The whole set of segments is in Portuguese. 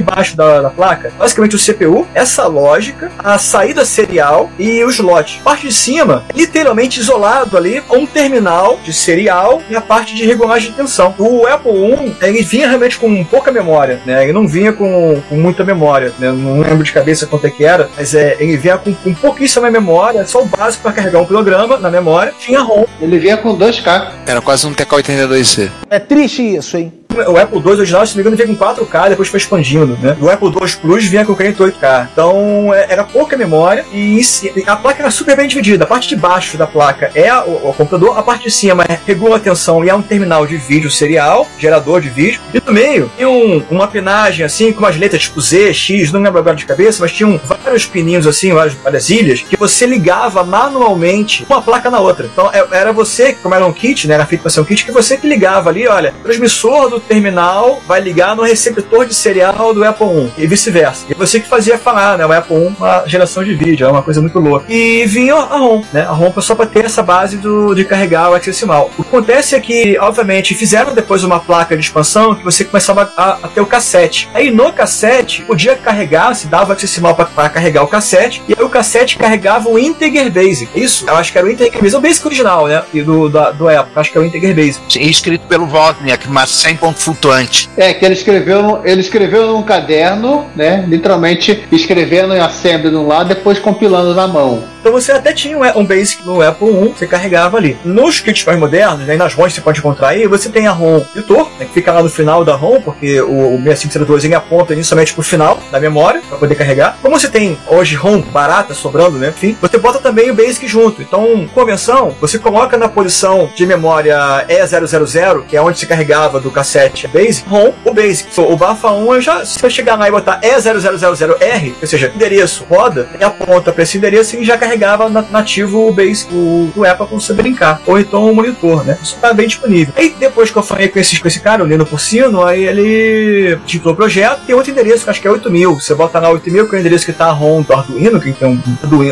A parte de baixo da, da, placa, basicamente o CPU, essa lógica, a saída serial e o slot. Parte de cima, literalmente isolado ali, um terminal de serial e a parte de regulagem de tensão. O Apple I, ele vinha realmente com pouca memória, né? Ele não vinha com, com muita memória, né? Não lembro de cabeça quanto é que era, mas é, ele vinha com, com pouquíssima memória, só o básico para carregar um programa na memória. Tinha ROM. Ele vinha com 2K. Era quase um TK82C. É triste isso, hein? O Apple II original, se não me engano, vinha com 4K, depois foi expandindo, né? O Apple II Plus vinha com 48K. Então, é, era pouca memória e a placa era super bem dividida. A parte de baixo da placa é o, o computador, a parte de cima é regula a tensão e é um terminal de vídeo serial, gerador de vídeo. E no meio tem um, uma pinagem assim, com umas letras tipo Z, X, não lembro agora de cabeça, mas tinham vários pininhos assim, várias, várias ilhas, que você ligava manualmente uma placa na outra. Então, é, era você, como era um kit, né? Era feito para ser um kit, que você que ligava ali, olha, transmissor do terminal vai ligar no receptor de serial do Apple I e vice-versa. E você que fazia falar, né? O Apple I, uma geração de vídeo, é uma coisa muito louca. E vinha a ROM, né? A ROM só para ter essa base do, de carregar o hexadecimal. O que acontece é que, obviamente, fizeram depois uma placa de expansão que você começava a, a ter o cassete. Aí no cassete, podia carregar, se dava hexadecimal para carregar o cassete, e aí o cassete carregava o Integer Basic. Isso? Eu acho que era o Integer Basic, o Basic original, né? E do, do, do Apple, acho que é o Integer Basic. Sim, escrito pelo Wozniak, mas sem flutuante. É, que ele escreveu, ele escreveu num caderno, né? Literalmente escrevendo em assembly de um lado, depois compilando na mão. Então você até tinha um Basic no Apple I, você carregava ali. Nos kits mais modernos, né, nas ROMs você pode encontrar aí, você tem a ROM editor, né, que fica lá no final da ROM, porque o, o 6502 ele aponta inicialmente pro final da memória, para poder carregar. Como você tem hoje ROM barata sobrando, né, enfim, você bota também o Basic junto. Então, convenção, você coloca na posição de memória E000, que é onde se carregava do cassete Basic, ROM, o Basic. So, o Bafa 1, já, se você chegar lá e botar E0000R, ou seja, endereço roda, ele aponta para esse endereço e já carrega carregava nativo o base o, o Apple para você brincar. Ou então o monitor, né? Isso tá bem disponível. Aí depois que eu falei com esse, com esse cara, o Lino Porcino, aí ele titulou o projeto. Tem outro endereço, que acho que é 8000. Você bota lá 8000, que é o endereço que tá a ROM do Arduino, que tem um,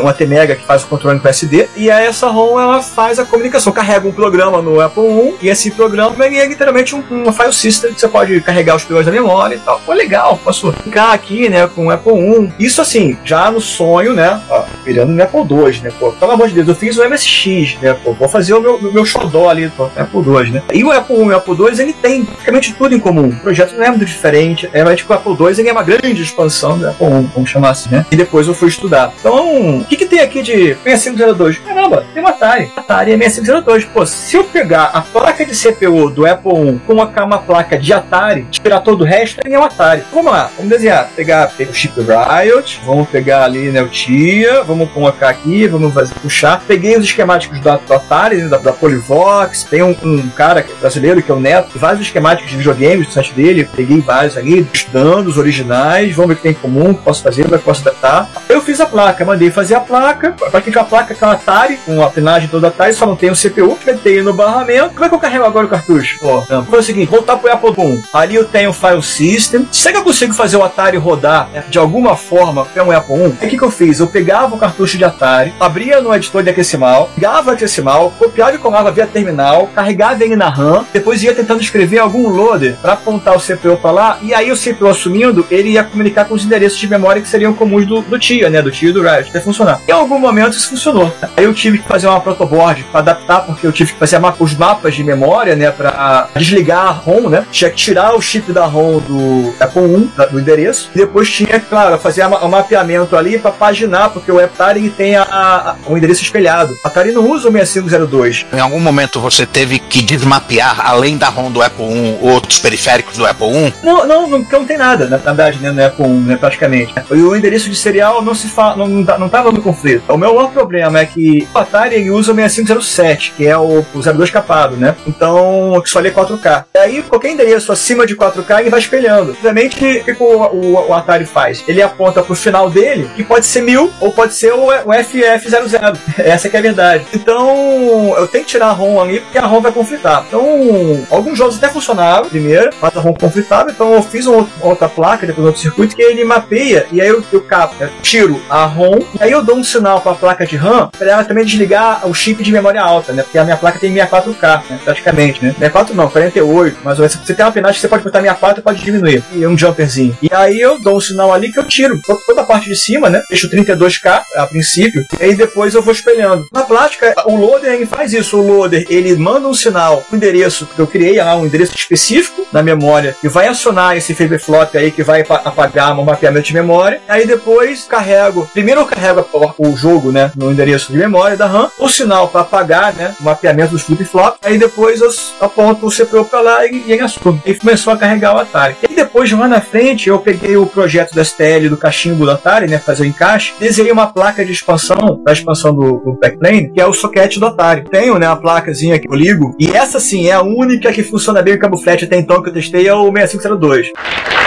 um ATmega que faz o controle com SD. E aí essa ROM ela faz a comunicação. Carrega um programa no Apple I e esse programa é literalmente um, um file system que você pode carregar os programas da memória e tal. Pô, legal, posso brincar aqui, né, com o Apple I. Isso assim, já no sonho, né, ó, virando no Apple II 2, né? Pô, pelo amor de Deus, eu fiz o MSX, né? Pô, vou fazer o meu, meu xodó ali, pô, Apple 2, né? E o Apple 1 e o Apple 2, ele tem praticamente tudo em comum. O projeto não é muito diferente, é, mas tipo, o Apple 2 ele é uma grande expansão do Apple 1, vamos chamar assim, né? E depois eu fui estudar. Então, o que, que tem aqui de 6502? Caramba, tem uma Atari. Atari é 6502. Pô, se eu pegar a placa de CPU do Apple 1 com uma, uma placa de Atari, tirar todo o resto, ele é um Atari. Vamos lá, vamos desenhar. Pegar, pegar o chip Riot, vamos pegar ali, né, o TIA, vamos colocar aqui aqui, vamos fazer, puxar. Peguei os esquemáticos do, Atari, né, da, da Polivox, tem um, um, cara é brasileiro que é o Neto, vários esquemáticos de videogames do site dele, peguei vários ali, estudando os originais, vamos ver o que tem em comum, o que posso fazer, é que posso adaptar. Eu fiz a placa, mandei fazer a placa, para que a placa que é um Atari, com a pinagem toda Atari, só não tem o CPU, metei no barramento. Como é que eu carrego agora o cartucho? Ó, então, foi o seguinte, voltar pro Apple I. Ali eu tenho o File System. Será que eu consigo fazer o Atari rodar né, de alguma forma para um Apple I? O que, que eu fiz? Eu pegava o cartucho de Atari, Atari, abria no editor de hexadecimal, ligava hexadecimal, copiava e colava via terminal, carregava ele na RAM, depois ia tentando escrever algum loader para apontar o CPU para lá, e aí o CPU assumindo, ele ia comunicar com os endereços de memória que seriam comuns do, do TIA, né, do TIA e do Riot, até funcionar. Em algum momento isso funcionou. Aí o tive que fazer uma protoboard para adaptar, porque eu tive que fazer os mapas de memória, né, para desligar a ROM, né? Tinha que tirar o chip da ROM do Apple 1, do endereço. Depois tinha, claro, fazer o mapeamento ali para paginar, porque o Atari tem a, a, o endereço espelhado. A Atari não usa o 6502. Em algum momento você teve que desmapear, além da ROM do Apple 1, outros periféricos do Apple 1? Não, não, não, não tem nada, na verdade, né, no Apple 1, né, praticamente. E o endereço de serial não se fala, não, não, não tava no conflito. O meu maior problema é que o Atari usa o 6507, que é o, o 02 capado, né? Então, que só lê 4K. E aí, qualquer endereço acima de 4K, ele vai espelhando. Obviamente, o que o, o, o Atari faz? Ele aponta pro final dele, que pode ser 1000 ou pode ser o, o FF00. Essa que é a verdade. Então, eu tenho que tirar a ROM ali, porque a ROM vai conflitar. Então, alguns jogos até funcionaram primeiro, mas a ROM conflitava, então eu fiz uma outra placa, depois outro circuito, que ele mapeia, e aí eu, eu capo, eu tiro a ROM, e aí eu dou um sinal para a placa de RAM, para ela também desligar o chip de memória alta, né? Porque a minha placa tem 64K, né? praticamente, né? 64 não, 48, mas você tem uma penagem, você pode botar 64 e pode diminuir. E um jumperzinho. E aí eu dou um sinal ali que eu tiro toda a parte de cima, né? Deixo 32K a princípio, e aí depois eu vou espelhando. Na prática, o loader faz isso. O loader ele manda um sinal pro endereço que eu criei lá, um endereço específico na memória, e vai acionar esse flop aí que vai apagar o mapeamento de memória. Aí depois carrego, primeiro eu carrego o jogo, né, no endereço de memória da RAM, o sinal para apagar, né, o mapeamento dos flip-flop. Aí depois eu aponto o CPU para lá e, e ele assume. E começou a carregar o Atari. E depois, lá na frente, eu peguei o projeto da STL do cachimbo do Atari, né, fazer o encaixe, desenhei uma placa de expansão, da expansão do, do backplane, que é o socket do Atari. Tenho, né, uma placazinha que eu ligo, e essa sim é a única que funciona bem o cabo flash até então que eu testei, é o 6502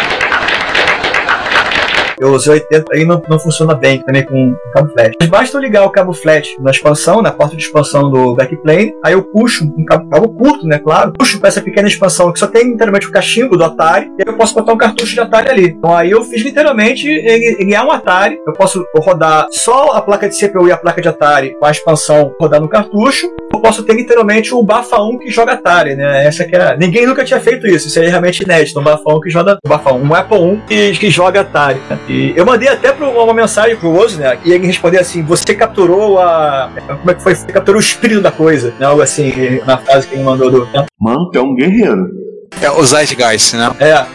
eu usei 80 aí não, não funciona bem também com, cabo flash. Mas basta eu ligar o cabo flash na expansão, na porta de expansão do backplane, aí eu puxo um cabo, cabo curto, né, claro, puxo para essa pequena expansão que só tem literalmente o cachimbo do Atari, e eu posso botar um cartucho de Atari ali. Então aí eu fiz literalmente, ele, ele é um Atari, eu posso rodar só a placa de CPU e a placa de Atari com a expansão rodar no cartucho, eu posso ter literalmente o Bafa 1 que joga Atari, né? Essa que é. Ninguém nunca tinha feito isso, isso é realmente inédito. Um Bafa 1 que joga. Um Bafa 1, um Apple 1 que, que joga Atari. Né? E eu mandei até pro, uma mensagem pro Ozo, né? E ele respondeu assim: você capturou a. Como é que foi? Você capturou o espírito da coisa, né? Algo assim, na frase que ele mandou do. Mano, tu é um guerreiro. É o Zeitgeist, né? É.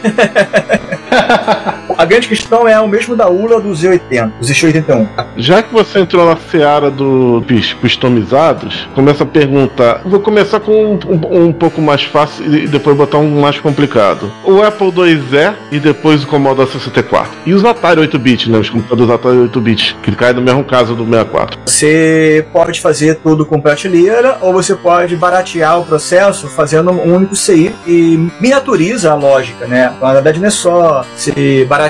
A grande questão é o mesmo da ULA do Z80, do Z81. Já que você entrou na seara dos customizados, começa a pergunta. Vou começar com um, um, um, pouco mais fácil e depois botar um mais complicado. O Apple IIe e depois o Commodore 64. E os Atari 8-bit, né? Os computadores Atari 8-bit, que cai no mesmo caso do 64. Você pode fazer tudo com prateleira ou você pode baratear o processo fazendo um único CI e miniaturiza a lógica, né? Na verdade, não é só se baratear,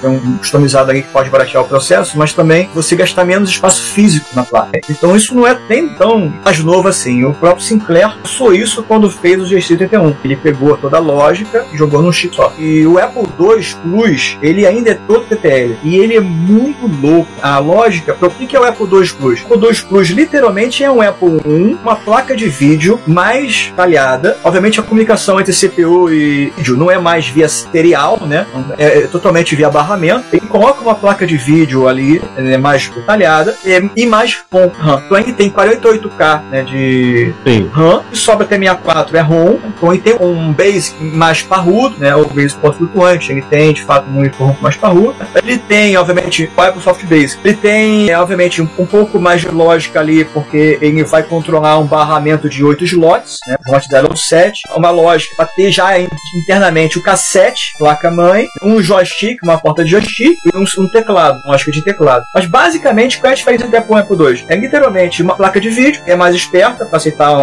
tem um customizado ali que pode baratear o processo, mas também você gastar menos espaço físico na placa. Então isso não é nem tão mais novo assim. O próprio Sinclair usou isso quando fez o G81. Ele pegou toda a lógica e jogou no chip só. E o Apple II Plus, ele ainda é todo TTL. E ele é muito louco. A lógica, o que é o Apple II Plus? O Apple II Plus literalmente é um Apple I, uma placa de vídeo mais talhada. Obviamente a comunicação entre CPU e vídeo não é mais via serial, né? É, é totalmente via barramento. Ele coloca uma placa de vídeo ali é, mais detalhada é, e mais com RAM. Então ele tem 48K né, de Sim. RAM e sobra até 64 é ROM. Então ele tem um base mais parrudo, né? O base ponto flutuante. Ele tem de fato um monitor mais parrudo. Ele tem, obviamente, o Microsoft Base. Ele tem, é, obviamente, um, um, pouco mais de lógica ali, porque ele vai controlar um barramento de 8 slots, né? Slot 0 ou 7. Uma lógica para ter já internamente o cassete, placa-mãe, um joystick, uma porta de joystick e um, um teclado, uma lógica de teclado. Mas basicamente, o que a diferença entre Apple e Apple 2? É literalmente uma placa de vídeo, que é mais esperta para aceitar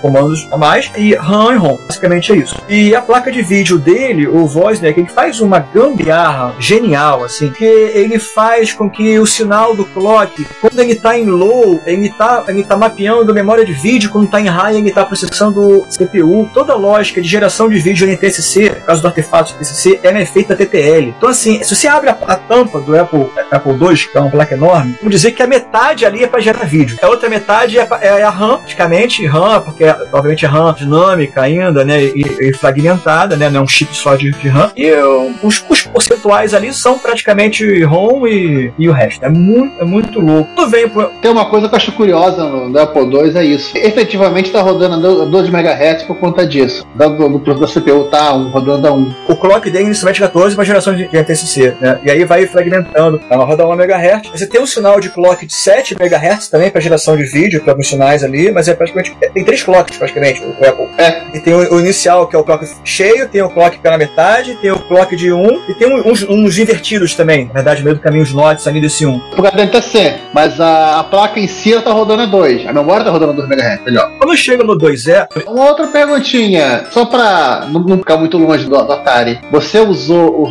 comandos a mais, e RAM e ROM. Basicamente é isso. E a placa de vídeo dele, o Wozniak, ele faz uma gambiarra genial, assim, que ele faz com que o sinal do clock, quando ele está em low, ele está ele tá mapeando memória de vídeo, quando está em high, ele está processando CPU. Toda a lógica de geração de vídeo em TCC, causa do artefato TCC, ela é feita TTL. Então, assim, se você abre a a tampa do Apple, Apple II, que é uma placa enorme, vamos dizer que a metade ali é para gerar vídeo. A outra metade é, pra- é a RAM, praticamente RAM, porque é, obviamente é RAM dinâmica ainda, né? E, e fragmentada, né? Não é um chip só de, de RAM. E eu- os, os percentuais ali são praticamente ROM e, e o resto. É muito, é muito louco. Tudo vem pro, Tem uma coisa que eu acho curiosa no, no Apple II, é isso. Efetivamente tá rodando a 12 MHz por conta disso. Da, do, do, da CPU tá um, rodando a 1. o clock dele inicialmente 14 para geração de, de NTSC, né? E aí vai fragmentando. Ela roda 1 MHz. Você tem um sinal de clock de 7 MHz também para geração de vídeo, para alguns sinais ali, mas é praticamente. é- tem três clocks praticamente, o, Apple. É. E tem o, o inicial, que é o clock cheio, tem o clock pela metade, tem o clock de 1 e tem uns, uns invertidos também. Na verdade, meio do caminho, os nodes ali desse 1. Por causa da NTC. Mas a, a placa em si ela tá rodando a 2. A memória tá rodando a 2 MHz, melhor. Quando chega no 2E, Uma outra perguntinha, só pra não, não ficar muito longe do, do Atari. Você usou o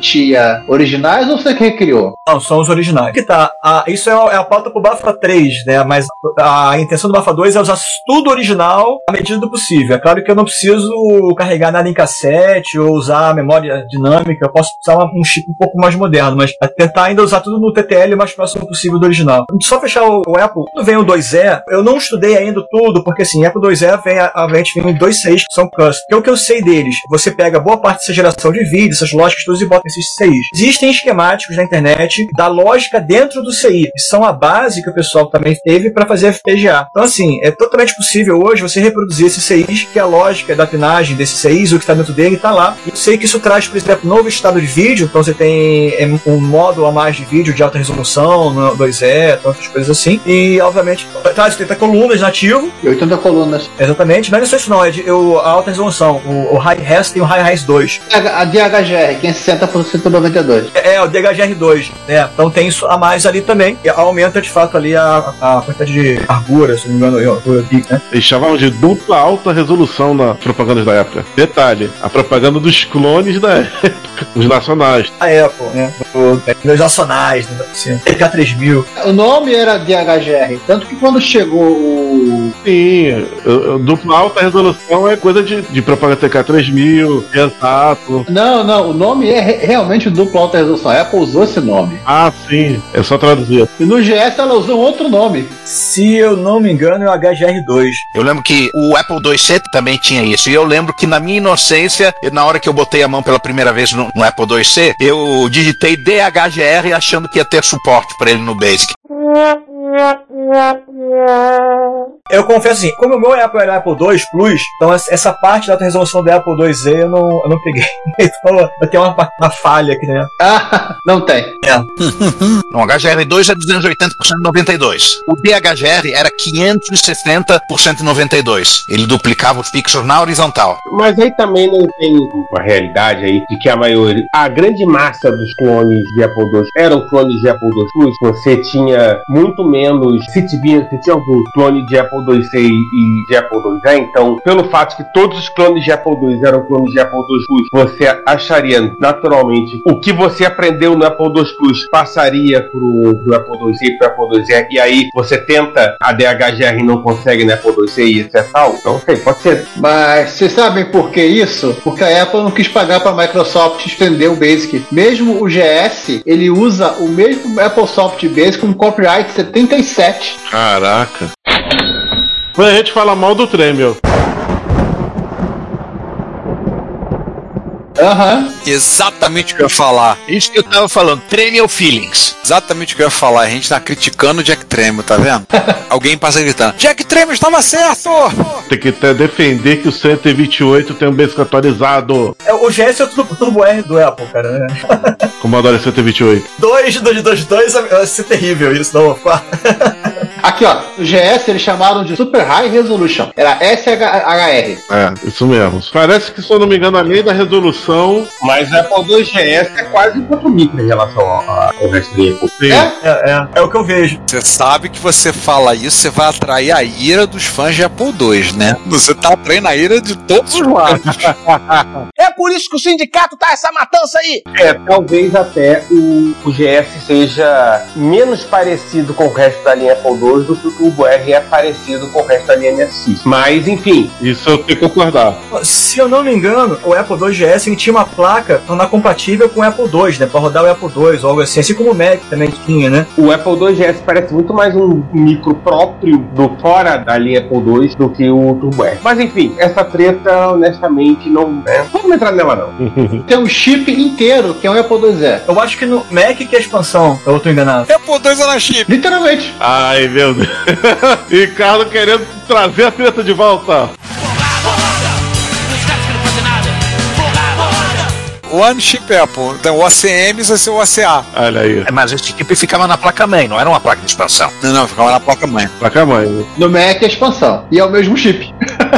Tia originais ou você que recriou? Não, são os originais. Que tá, a- isso é a, é a pauta pro Bafa 3, né? Mas a intenção do Bafa 2 é usar tudo original à medida do possível. É claro que eu não preciso carregar nada em cassete ou usar memória dinâmica. Eu posso usar um chip um pouco mais moderno, mas é tentar ainda usar tudo no TTL o mais próximo possível do original. Só fechar o, o Apple, quando vem o 2E, eu não estudei ainda tudo, porque assim, Apple 2E vem, a- obviamente, vem dois 6 que são custom. Que é o que eu sei deles. Você pega boa parte dessa geração de vídeo, essas lógicas e botam esses CIs. Existem esquemáticos na internet da lógica dentro do CI, que são a base que o pessoal também teve para fazer FPGA. Então, assim, é totalmente possível hoje você reproduzir esses CIs, que a lógica da pinagem desses CIs, o que está dentro dele, está lá. Eu sei que isso traz, por exemplo, novo estado de vídeo, então você tem é, um módulo a mais de vídeo de alta resolução, 2E, tantas então, coisas assim. E, obviamente, traz 80 colunas nativo. E 80 colunas. Exatamente, mas não é só isso não, é de, eu, a alta resolução. O, o High Res tem o High Res 2. A, a DHGR, quem 60% 192. É, é, o DHGR2, né? Então tem isso a mais ali também. E aumenta de fato ali a, a quantidade de largura, se não me engano, eu, eu, eu, né? Eles chamavam de dupla alta resolução na propaganda da época. Detalhe, a propaganda dos clones da época. Os nacionais. A época né? É, Os nacionais, né? Assim, 3000 O nome era DHGR, tanto que quando chegou o Sim, dupla alta resolução é coisa de, de propaganda TK3000, exato. Não, não, o nome é re- realmente dupla alta resolução. A Apple usou esse nome. Ah, sim, é só traduzir. E no GS ela usou outro nome. Se eu não me engano, é o HGR2. Eu lembro que o Apple IIc também tinha isso. E eu lembro que na minha inocência, na hora que eu botei a mão pela primeira vez no, no Apple IIc, eu digitei DHGR achando que ia ter suporte para ele no Basic. Eu confesso assim, como o meu Apple era Apple II Plus, então essa- parte da alta resolução do Apple IIe eu não, eu não peguei. Então eu tenho uma, uma falha aqui, né? Ah, não tem. No HGR2 é 280 por 192. O DHGR era 560 por 192. Ele duplicava os pixels na horizontal. Mas aí também não tem uma realidade aí de que a maioria, a grande massa dos clones de Apple II eram clones de Apple II Plus. Você tinha muito menos, se tinha, se tinha algum clone de Apple IIc e, de Apple IIe, então, pelo fato que todos os clones de Apple II eram clones de Apple II Plus, você acharia naturalmente o que você aprendeu no Apple II Plus passaria pro, pro Apple IIc e pro Apple IIe, e aí você tenta a DHGR e não consegue no Apple IIc e etc. tal. Então, sei, pode ser Mas vocês sabem por que isso? Porque a Apple não quis pagar para a Microsoft estender o Basic. Mesmo o GS, ele usa o mesmo Apple Soft Basic com copyright 77. Caraca. Quando a gente fala mal do Tremel. Aham. Exatamente o que eu ia falar. Isso que eu tava falando, Tremel Feelings. Exatamente o que eu ia falar. A gente tá criticando o Jack Tremel, tá vendo? Alguém passa gritando: Jack Tremel estava certo! Tem que até defender que o 128 tem um basic atualizado. É, O GS é o Turbo, R do Apple, cara. Né? Commodore 128. 2, 2, 2, 2, vai ser terrível isso, não. Aqui, ó. O GS eles chamaram de Super High Resolution. Era SHR. É, isso mesmo. Parece que, se eu não me engano, além da resolução. Mas o Apple II GS é quase um outro micro em relação ao, ao resto do Apple. É? É, é, é o que eu vejo. Você sabe que você fala isso, você vai atrair a ira dos fãs de Apple II, né? Você tá atraindo a ira de todos os lados. É por isso que o sindicato tá essa matança aí. É, talvez até o, o GS seja menos parecido com o resto da linha Apple II do que o Turbo R é parecido com o resto da linha MSX. Mas, enfim, Isso eu tenho que concordar. Se eu não me engano, o Apple II GS ele tinha uma placa não compatível com o Apple II, né? Pra rodar o Apple II ou algo assim, assim como o Mac também tinha, né? o Apple II GS parece muito mais um micro próprio do fora da linha Apple II do que o Turbo R. Mas, enfim, essa treta, honestamente, não. É, não vamos entrar nela, não. Tem um chip inteiro, que é um Apple IIe. Eu acho que no Mac que é a expansão, eu tô enganado. Apple 2 é na chip. Literalmente. Ai, meu Deus. Ricardo querendo trazer a treta de volta. One Chip Apple. Então o ACM vai ser o ACA. Olha aí. É, Mas esse chip ficava na placa-mãe, não era uma placa de expansão. Não, não, ficava na placa mãe. Placa mãe. No Mac é a expansão. E é o mesmo chip.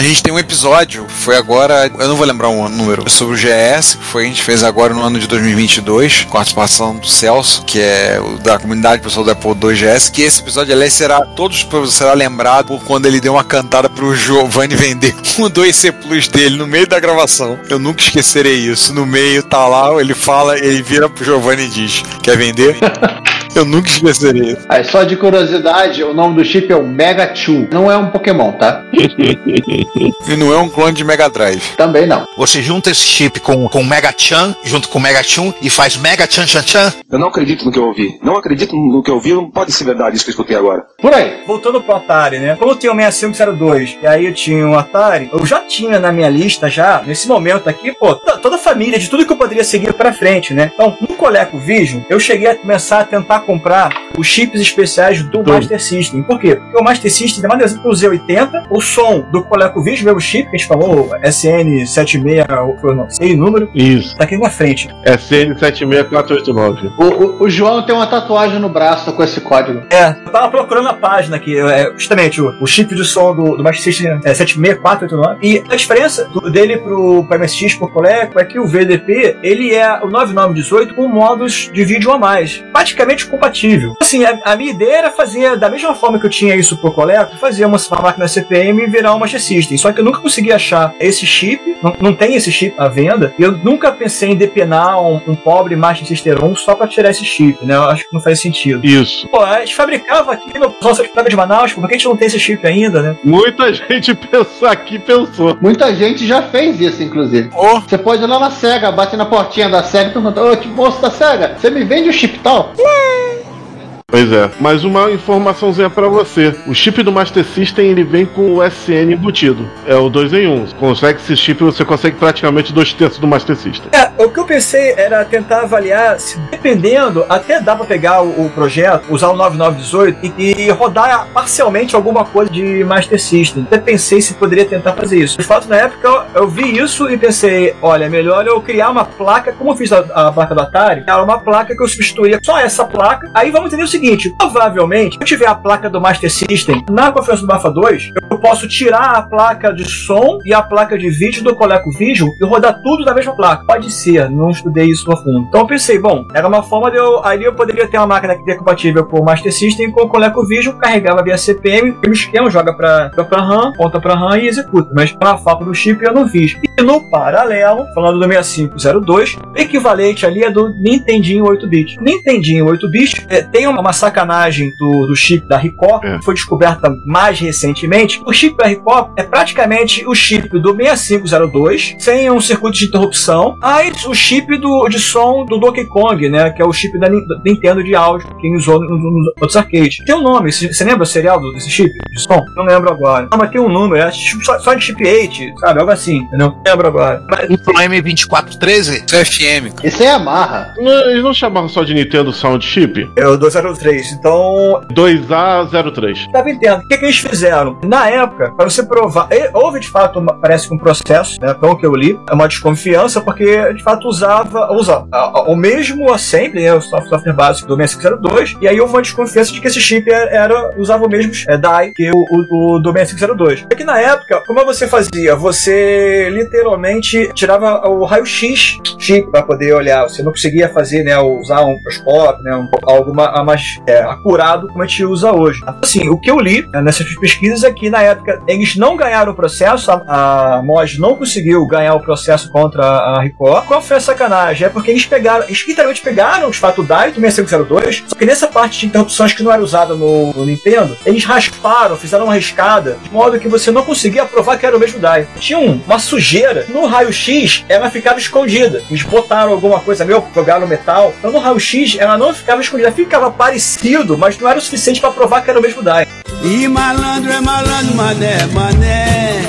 A gente tem um episódio, foi agora, eu não vou lembrar o número, sobre o GS, que foi, a gente fez agora no ano de 2022, com a participação do Celso, que é o da comunidade pessoal do Apple II GS, que esse episódio, aliás, será, todos será lembrado por quando ele deu uma cantada pro Giovanni vender um 2C Plus dele no meio da gravação. Eu nunca esquecerei isso. No meio tá lá, ele fala, ele vira pro Giovanni e diz: Quer vender? Eu nunca esquecerei isso. Aí, só de curiosidade, o nome do chip é o Mega 2. Não é um Pokémon, tá? E não é um clone de Mega Drive. Também não. Você junta esse chip com, com o Mega Chan, junto com o Mega Chun, e faz Mega Chan Chan Chan. Eu não acredito no que eu ouvi. Não acredito no que eu ouvi. Não pode ser verdade isso que eu escutei agora. Por aí. Voltando pro Atari, né? Como eu tenho o 6502 e aí eu tinha um Atari, eu já tinha na minha lista já, nesse momento aqui, pô, toda, a família, de tudo que eu poderia seguir pra frente, né? Então, no ColecoVision, eu cheguei a começar a tentar comprar os chips especiais do Master System. Por quê? Porque o Master System, demanda exemplo pro Z80, o som do ColecoVision, mesmo chip que a gente falou, SN76, eu não sei o número, Isso. tá aqui na frente. SN76489. O, o, o João tem uma tatuagem no braço com esse código. É, eu tava procurando a página aqui, é, justamente o, o chip de som do, do Master System é 76489. E a diferença do- dele pro, pro MSX por Coleco é que o VDP ele é o 9918 com modos de vídeo a mais, praticamente compatível. Assim, a, a minha ideia era fazer, da mesma forma que eu tinha isso pro Coleco, fazer uma, uma máquina CPM e virar uma Master System. Só que eu nunca consegui achar esse chip, não, não tem esse chip à venda, e eu nunca pensei em depenar um, um pobre Master System 1 só pra tirar esse chip, né? Eu acho que não faz sentido. Isso. Pô, a gente fabricava aqui no nosso Praga de Manaus, por que a gente não tem esse chip ainda, né? Muita gente pensou aqui, pensou. Muita gente já fez isso, inclusive. Oh, Você pode ir lá na SEGA, bate na portinha da SEGA e pergunta: Ô, tipo, moço da SEGA, você me vende o chip tal? Pois é. Mas uma informaçãozinha pra você. O chip do Master System ele vem com o SN embutido. É o 2 em 1. Consegue esse chip, você consegue praticamente dois terços do Master System. É, o que eu pensei era tentar avaliar se, dependendo, até dá pra pegar o, o projeto, usar o 9918 e, e rodar parcialmente alguma coisa de Master System. Até pensei se poderia tentar fazer isso. De fato, na época eu, eu vi isso e pensei, olha, melhor eu criar uma placa, como eu fiz a, a placa do Atari, era uma placa que eu substituía só essa placa. Aí vamos entender o seguinte, provavelmente, se eu tiver a placa do Master System na conferência do Bafa 2, eu posso tirar a placa de som e a placa de vídeo do ColecoVision e rodar tudo na mesma placa. Pode ser, não estudei isso a fundo. Então eu pensei, bom, era uma forma de eu. Ali eu poderia ter uma máquina que é compatível com o Master System com o ColecoVision, carregava via CPM, o esquema, joga pra, RAM, ponta pra RAM e executa. Mas pela falta do chip eu não fiz. E no paralelo, falando do 6502, o equivalente ali é do Nintendinho 8-bit. Nintendinho 8-bit é, tem uma, uma sacanagem do, do chip da Ricoh, É. que foi descoberta mais recentemente. O chip da Ricoh é praticamente o chip do 6502, sem um circuito de interrupção, mas o chip do, de som do Donkey Kong, né? Que é o chip da, Nin- da Nintendo de áudio, quem usou nos, nos outros arcades. Tem um nome, você lembra o serial desse chip de som? Não lembro agora. Não, mas tem um número, é só, só de chip 8, sabe? Algo assim, entendeu? Lembro agora. Mas, YM2413? isso é FM, cara. Isso é Yamaha. Não, eles não chamavam só de Nintendo Sound Chip? é o 203, então 2A03. Tava entendendo. O que, que eles fizeram? Na época, para você provar, e- houve de fato, uma- parece que um processo, né, pelo que eu li, é uma desconfiança, porque de fato usava, usa a- a- o mesmo assembly, né, o soft- software básico do 6502, e aí houve uma desconfiança de que esse chip era, era- usava o mesmo é, DAI que o, o, o do 6502. Só que na época, como você fazia? Você liter- literalmente tirava o raio-x chip para poder olhar. Você não conseguia fazer, né, usar um microscópio, né, um, algo ma- mais é, acurado como a gente usa hoje. Assim, o que eu li né, nessas pesquisas é que na época eles não ganharam o processo, a, a não conseguiu ganhar o processo contra a Record. Qual foi a sacanagem? É porque eles pegaram, eles literalmente pegaram os fato DAI do 6502, só que nessa parte de interrupções que não era usada no, no Nintendo, eles rasparam, fizeram uma riscada, de modo que você não conseguia provar que era o mesmo DAI. Tinha um- uma sujeira no raio-x, ela ficava escondida. Eles botaram alguma coisa meio, jogaram metal. Então no raio-x ela não ficava escondida, ficava parecido, mas não era o suficiente para provar que era o mesmo DAI. E malandro é malandro, mané, mané.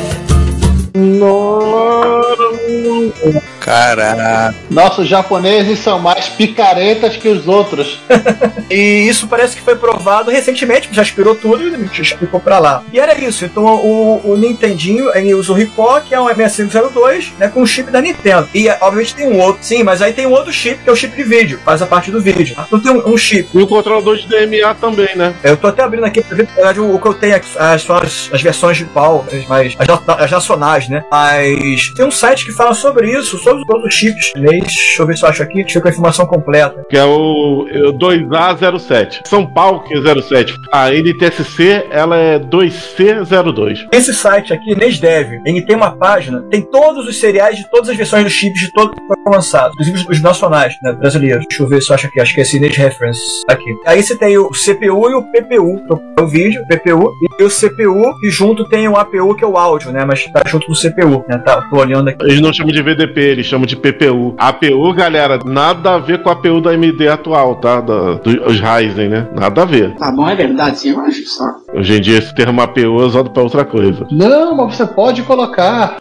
Caraca. Nossos japoneses são mais picaretas que os outros. E isso parece que foi provado recentemente, já expirou tudo e já explicou pra lá. E era isso. Então o, o Nintendinho ele usa o Ricoh, que é um 6502, né, com o chip da Nintendo. E obviamente tem um outro, sim, mas aí tem um outro chip, que é o chip de vídeo, faz a parte do vídeo. Então tem um, um chip. E o controlador de DMA também, né? Eu tô até abrindo aqui pra ver, na verdade, o, o que eu tenho aqui as, as, as versões de pau, as, mais, as, as nacionais, né? Mas tem um site que fala sobre isso, sobre todos os chips chinês. Deixa eu ver se eu acho aqui, deixa eu ver com a informação completa. Que é o, é o 2A07. São Paulo que é 07. A NTSC, ela é 2C02. Esse site aqui, NESDev, ele tem uma página, tem todos os seriais de todas as versões dos chips de todos que foram lançados, inclusive os nacionais, né, brasileiros. Deixa eu ver se eu acho aqui, acho que é esse NES Reference aqui. Aí você tem o CPU e o PPU, então, é o vídeo, PPU, e o CPU, e junto tem o APU, que é o áudio, né, mas tá junto com o CPU, né, tá, tô olhando aqui. Eles não chamam de VDP, eles chamam de PPU. APU, galera, nada a ver com a APU da AMD atual, tá? Da, dos Ryzen, né? Nada a ver. Tá bom, é verdade, sim, eu acho só. Hoje em dia esse termo APU é usado pra outra coisa. Não, mas você pode colocar.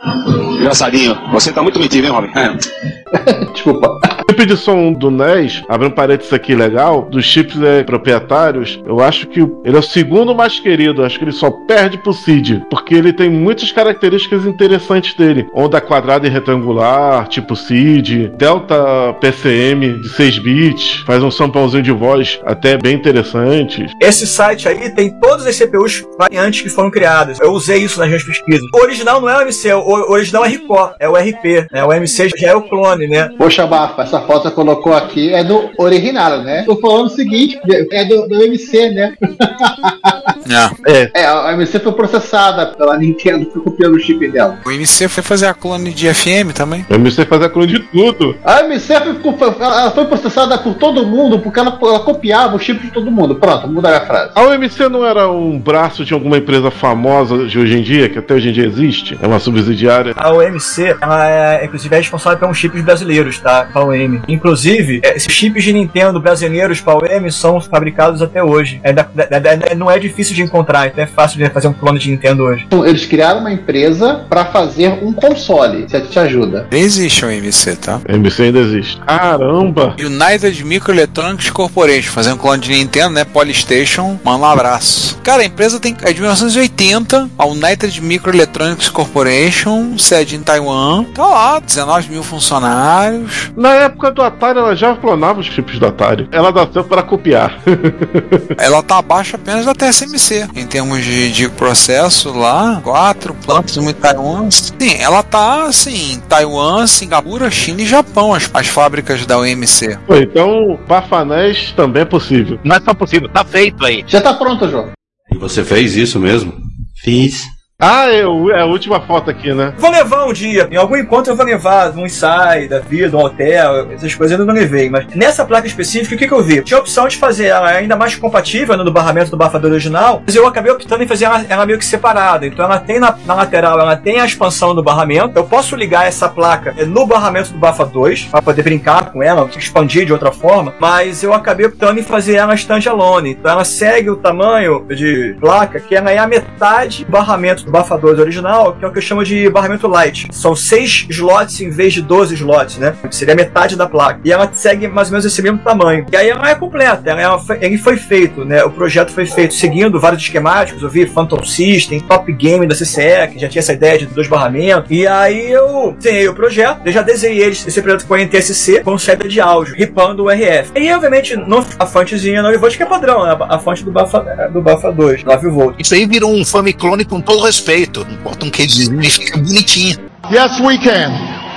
Engraçadinho. Você tá muito metido, hein, Robin? É. Desculpa. O tipo de som do NES, abrindo um parênteses aqui legal, dos chips é, proprietários, eu acho que ele é o segundo mais querido. Acho que ele só perde pro CID, porque ele tem muitas características interessantes dele. Onda quadrada e retangular, tipo CID, Delta PCM de 6 bits, faz um sampãozinho de voz até bem interessante. Esse site aí tem todas as CPUs variantes que foram criadas. Eu usei isso nas minhas pesquisas. O original não é o MC, o original é RICO, é o RP, né? O MC já é o clone, né? Poxa, Bafa, essa foto que você colocou aqui é do original, né? Tô falando o seguinte, é do, do MC, né? É. É, a MC foi processada pela Nintendo, foi copiando o chip dela. O MC foi fazer a clone de FM também. O MC faz a clone de tudo. A MC foi, ela foi processada por todo mundo porque ela, ela copiava o chip de todo mundo. Pronto, mudar a frase. A OMC não era um braço de alguma empresa famosa de hoje em dia, que até hoje em dia existe? É uma subsidiária. A OMC, ela é, inclusive, é responsável pelos chips brasileiros, tá? Pra OM. Inclusive, é, esses chips de Nintendo brasileiros pra OM são fabricados até hoje. É da- da- da- não é difícil de encontrar, então é fácil de fazer um clone de Nintendo hoje. Então, Eles criaram uma empresa pra fazer um console, se a gente ajuda. Existe o MC, tá? A MC ainda existe. Caramba! United Microelectronics Corporation, fazendo clone de Nintendo, né? Polystation, manda um abraço. Cara, a empresa tem, é de 1980, a United Microelectronics Corporation, sede em Taiwan. Tá lá, 19 mil funcionários. Na época do Atari, ela já clonava os chips do Atari. Ela nasceu para copiar. Ela tá abaixo apenas da TSMC. Em termos de, de processo lá, quatro plantas em Taiwan. Sim, ela tá assim, em Taiwan, Singapura, China e Japão, as, as fábricas da OMC. Pô, então, Bafanés também é possível. Não é só possível, tá feito aí. Já tá pronto, João. E você fez isso mesmo? Fiz. Ah, é, o- é a última foto aqui, né? Vou levar um dia, em algum encontro eu vou levar um ensaio da vida, um hotel, essas coisas eu não levei, mas nessa placa específica, o que, que eu vi? Tinha a opção de fazer ela ainda mais compatível né, no barramento do bafador original, mas eu acabei optando em fazer ela, ela meio que separada. Então ela tem na, na lateral, ela tem a expansão do barramento. Eu posso ligar essa placa eh, no barramento do Bafa 2 para poder brincar com ela, expandir de outra forma, mas eu acabei optando em fazer ela standalone. Então ela segue o tamanho de placa, que ela é a metade do barramento do Bafa 2 original, que é o que eu chamo de barramento light. São seis slots em vez de 12 slots, né? Seria metade da placa. E ela segue mais ou menos esse mesmo tamanho. E aí ela é completa, ela, ela foi- ele foi feito, né? O projeto foi feito seguindo vários esquemáticos. Eu vi Phantom System, Top Game da CCE, que já tinha essa ideia de dois barramentos. E aí eu desenhei o projeto, eu já desenhei esse projeto com NTSC, com saída de áudio, ripando o RF. E obviamente, não, a fontezinha 9 volts, que é padrão, né? A fonte do Bafa, do Bafa 2, 9 volts. Isso aí virou um Famiclone com todo respeito. Bota um casezinho e fica bonitinho. Yes, we can.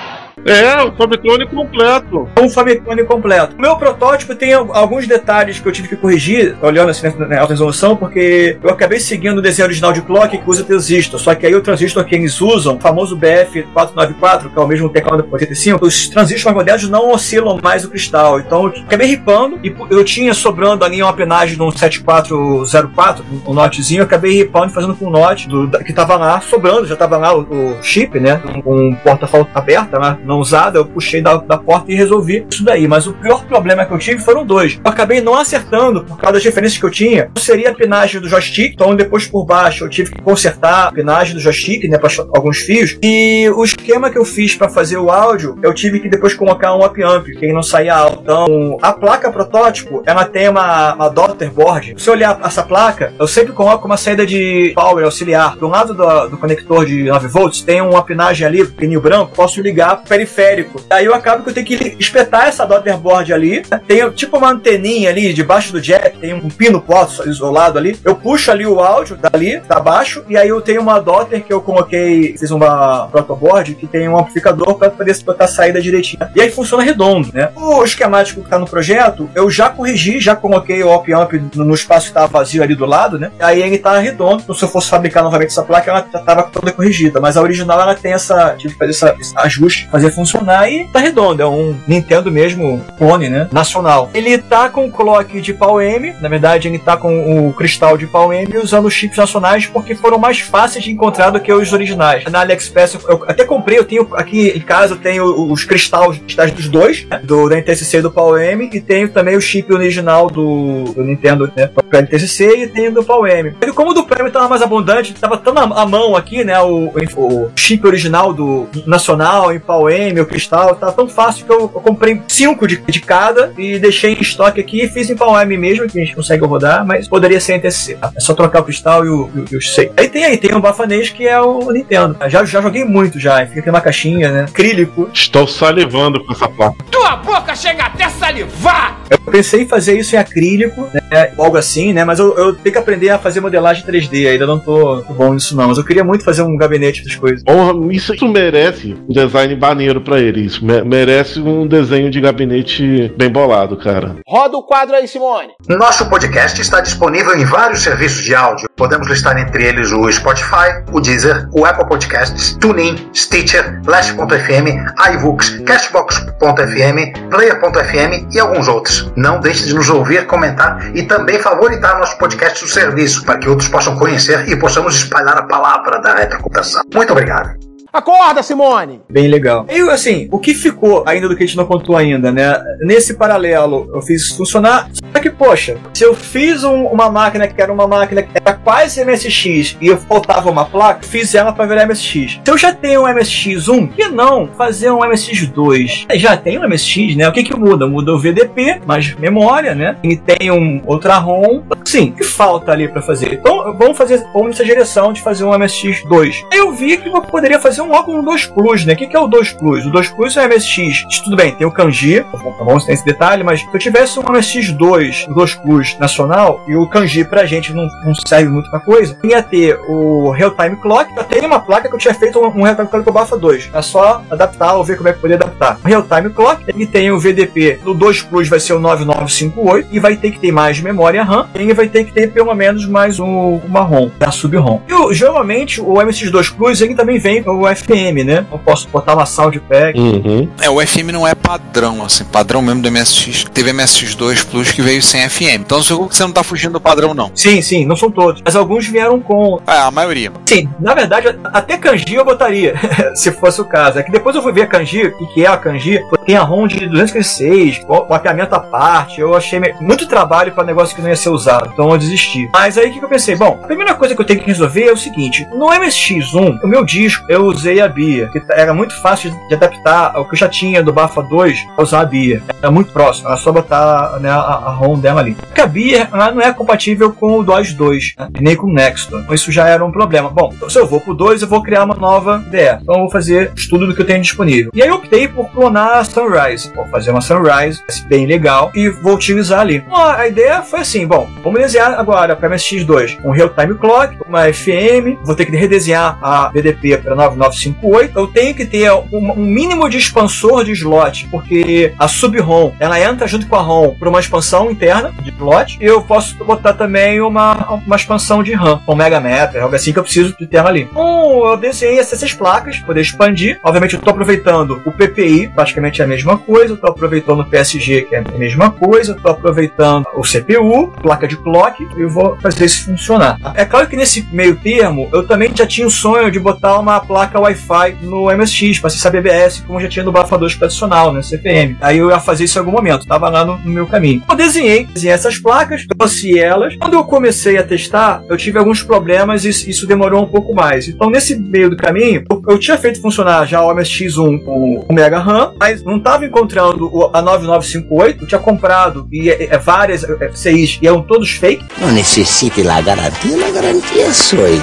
É, o Famiclone completo. Um Famiclone completo. O meu protótipo tem alguns detalhes que eu tive que corrigir, olhando assim na alta resolução, porque eu acabei seguindo o desenho original de clock que usa transistor. Só que aí o transistor que eles usam, o famoso BF494, que é o mesmo teclado 85, os transistores modernos não oscilam mais o cristal. Então eu acabei ripando e eu tinha sobrando ali uma penagem de um 7404, um notezinho, eu acabei ripando e fazendo com o note do, que tava lá, sobrando, já tava lá o, o chip, né? Com um porta-falta aberta, né? Não usada, eu puxei da, da porta e resolvi isso daí. Mas o pior problema que eu tive foram dois. Eu acabei não acertando por causa das referências que eu tinha. Seria a pinagem do joystick, então depois por baixo eu tive que consertar a pinagem do joystick, né, para alguns fios. E o esquema que eu fiz para fazer o áudio, eu tive que depois colocar um op-amp, que não saía alto. Então, a placa protótipo, ela tem uma, uma daughter board. Se eu olhar essa placa, eu sempre coloco uma saída de power auxiliar. Do lado do, do conector de 9 volts, tem uma pinagem ali, pininho branco, posso ligar periférico. Aí eu acabo que eu tenho que espetar essa daughterboard ali. Tem tipo uma anteninha ali debaixo do jack, tem um pino posto isolado ali. Eu puxo ali o áudio dali, tá baixo, e aí eu tenho uma daughter que eu coloquei, fiz uma protoboard que tem um amplificador para poder botar a saída direitinho. E aí funciona redondo, né? O esquemático que tá no projeto, eu já corrigi, já coloquei o op-amp no espaço que tava vazio ali do lado, né? Aí ele tá redondo. Então se eu fosse fabricar novamente essa placa, ela já tava toda corrigida. Mas a original ela tem essa. Tive que fazer essa, esse ajuste, fazer funcionar e tá redondo. É um Nintendo mesmo clone, né? Nacional. Ele tá com o clock de pau M, na verdade ele tá com o cristal de pau M usando chips nacionais porque foram mais fáceis de encontrar do que os originais. Na AliExpress eu até comprei, eu tenho aqui em casa eu tenho os cristais dos dois, né? do da NTSC e do pau M e tenho também o chip original do, do Nintendo, né? Pra NTSC e tenho do pau M. E como o do Prêmio tava mais abundante, tava tão à mão aqui, né? O, o chip original do nacional em pau M, o cristal, tá tão fácil que eu, eu comprei cinco de, de, cada e deixei em estoque aqui. Fiz em Palm mesmo, que a gente consegue rodar, mas poderia ser em TCC. Tá? É só trocar o cristal e o, e, e os seis. Aí tem aí, tem um bafanês que é o Nintendo. Já, já joguei muito já. Fica aqui uma caixinha, né? Acrílico. Estou salivando com essa placa. Tua boca chega até salivar! Eu pensei em fazer isso em acrílico, né? Algo assim, né? Mas eu, eu tenho que aprender a fazer modelagem 3D. Ainda não tô, tô bom nisso, não. Mas eu queria muito fazer um gabinete das coisas. isso, isso merece um design maneiro pra ele. Isso merece um desenho de gabinete bem bolado, cara. Roda o quadro aí, Simone. Nosso podcast está disponível em vários serviços de áudio. Podemos listar entre eles o Spotify, o Deezer, o Apple Podcasts, TuneIn, Stitcher, Last.fm, iVoox, Cashbox.fm, Player.fm e alguns outros. Não deixe de nos ouvir, comentar e também favoritar nosso podcast no serviço para que outros possam conhecer e possamos espalhar a palavra da retrocomputação. Muito obrigado. Acorda, Simone! Bem legal. E assim, o que ficou ainda do que a gente não contou ainda, né? Nesse paralelo, eu fiz funcionar. Só que, poxa, se eu fiz um, uma máquina que era uma máquina que era quase MSX e faltava uma placa, fiz ela para virar MSX. Se eu já tenho um MSX1, por que não fazer um MSX2? Já tem um MSX, né? O que que muda? Muda o VDP, mais memória, né? E tem um outra ROM. Sim, o que falta ali para fazer? Então, vamos fazer, vamos nessa direção de fazer um MSX2. Eu vi que eu poderia fazer um logo um 2 Plus, né? O que, que é o 2 Plus? O 2 Plus é o MSX. Tudo bem, tem o kanji, tá bom, tem esse detalhe, mas se eu tivesse um MSX2, o 2 Plus nacional, e o kanji pra gente não, não serve muito pra coisa, ia ter o Real Time Clock, eu tenho uma placa que eu tinha feito um, Real Time Clock pro Bafa 2. É só adaptar ou ver como é que poderia adaptar. O Real Time Clock, ele tem o VDP, no 2 Plus vai ser o 9958, e vai ter que ter mais memória RAM, e vai ter que ter pelo menos mais um, uma ROM, da sub-ROM. E geralmente o MSX2 Plus ele também vem com o FM, né? Eu posso botar uma soundpack. Uhum. É, o FM não é padrão, assim, padrão mesmo do MSX. Teve MSX2 Plus que veio sem FM. Então você não tá fugindo do padrão, não. Sim, sim, não são todos. Mas alguns vieram com. É, a maioria. Sim, na verdade, até kanji eu botaria, se fosse o caso. É que depois eu fui ver a kanji, o que é a kanji. Tem a ROM de 256, o mapeamento à parte. Eu achei muito trabalho para negócio que não ia ser usado. Então eu desisti. Mas aí o que eu pensei? Bom, a primeira coisa que eu tenho que resolver é o seguinte: no MSX1, o meu disco, eu usei a BIA, que era muito fácil de adaptar ao que eu já tinha do Bafa 2 para usar a BIA. Era muito próximo, era só botar né, a, a ROM dela ali. Porque a BIA não é compatível com o DOS 2, né, nem com o Nexton. Então isso já era um problema. Bom, então, se eu vou pro 2, eu vou criar uma nova IDE. Então eu vou fazer estudo do que eu tenho disponível. E aí eu optei por clonar a Sunrise. Vou fazer uma Sunrise bem legal e vou utilizar ali. A ideia foi assim: bom, vamos desenhar agora para MSX2 um Real Time Clock, uma FM, vou ter que redesenhar a BDP para 99 9958, eu tenho que ter um, mínimo de expansor de slot, porque a sub-ROM, ela entra junto com a ROM para uma expansão interna de slot, e eu posso botar também uma, uma expansão de RAM, com Mega Matter, algo assim que eu preciso de ter ali. Então, eu desenhei essas placas, poder expandir. Obviamente, eu estou aproveitando o PPI, praticamente é a mesma coisa, estou aproveitando o PSG, que é a mesma coisa, estou aproveitando o CPU, placa de clock, e vou fazer isso funcionar. É claro que nesse meio termo, eu também já tinha o sonho de botar uma placa Wi-Fi no MSX, para acessar BBS, como já tinha no Bafa 2 tradicional, né, CPM. Aí eu ia fazer isso em algum momento, estava lá no, no, meu caminho. Eu desenhei, desenhei essas placas, trouxe elas. Quando eu comecei a testar, eu tive alguns problemas e isso demorou um pouco mais. Então, nesse meio do caminho, eu, eu tinha feito funcionar já o MSX1 com o Mega RAM, mas não estava encontrando a 9958, eu tinha comprado e é, é várias é, CIs e eram todos fake. Não necessite la garantia, la garantia sou eu.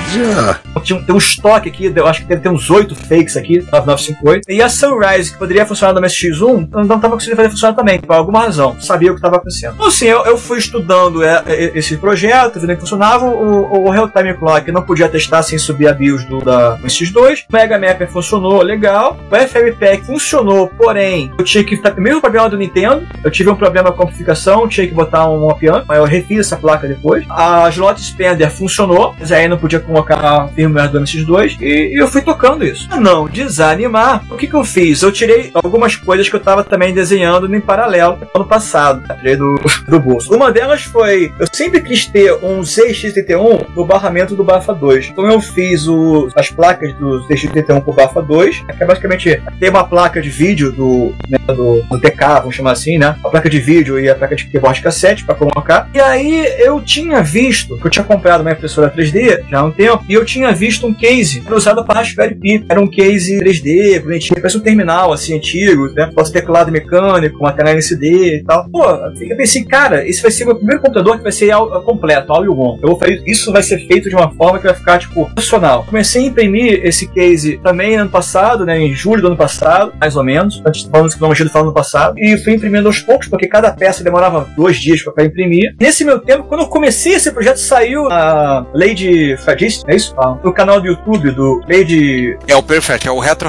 Tinha tem um estoque aqui, eu acho que deve ter uns 8 fakes aqui, 9958. E a Sunrise, que poderia funcionar no MSX1, não estava conseguindo fazer funcionar também, por alguma razão. Sabia o que estava acontecendo. Então, assim, eu, eu fui estudando é, é, esse projeto, vendo que funcionava. O, o Real Time Clock não podia testar sem subir a BIOS do, da MSX2. O Mega Mapper funcionou legal. O FMPEG funcionou, porém, eu tinha que. Mesmo problema do Nintendo, eu tive um problema com a amplificação, tinha que botar um op-amp, mas eu refiz essa placa depois. A Slot Spender funcionou, mas aí não podia colocar firmware do MSX2 e, e eu fui tocando isso. Pra não desanimar, o que, que eu fiz? Eu tirei algumas coisas que eu estava também desenhando em paralelo ano passado, tirei do, do bolso. Uma delas foi, eu sempre quis ter um ZX31 no barramento do Bafa 2. Então eu fiz o, as placas do ZX31 pro Bafa 2, que é basicamente ter uma placa de vídeo do, né, do, do TK, vamos chamar assim, né? A placa de vídeo e a placa de keyboard cassete para colocar. E aí eu tinha visto, que eu tinha comprado uma impressora 3D já há um tempo, e eu tinha visto um case usado para Raspberry Pi. Era um case 3D, bonitinho, parece um terminal assim antigo, né? Posso teclado mecânico, uma tela LCD e tal. Pô, eu pensei, cara, esse vai ser o meu primeiro computador que vai ser all, completo, all you want. Eu vou fazer isso vai ser feito de uma forma que vai ficar tipo profissional. Comecei a imprimir esse case também ano passado, né, em julho do ano passado, mais ou menos. Antes falando que não do ano passado, e fui imprimindo aos poucos, porque cada peça demorava dois dias para imprimir. Nesse meu tempo, quando eu comecei esse projeto, saiu a Lady Fadist, é isso? Ah, no canal do YouTube do Lady. É o Perfect, é o Retro.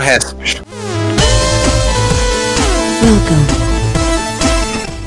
Welcome.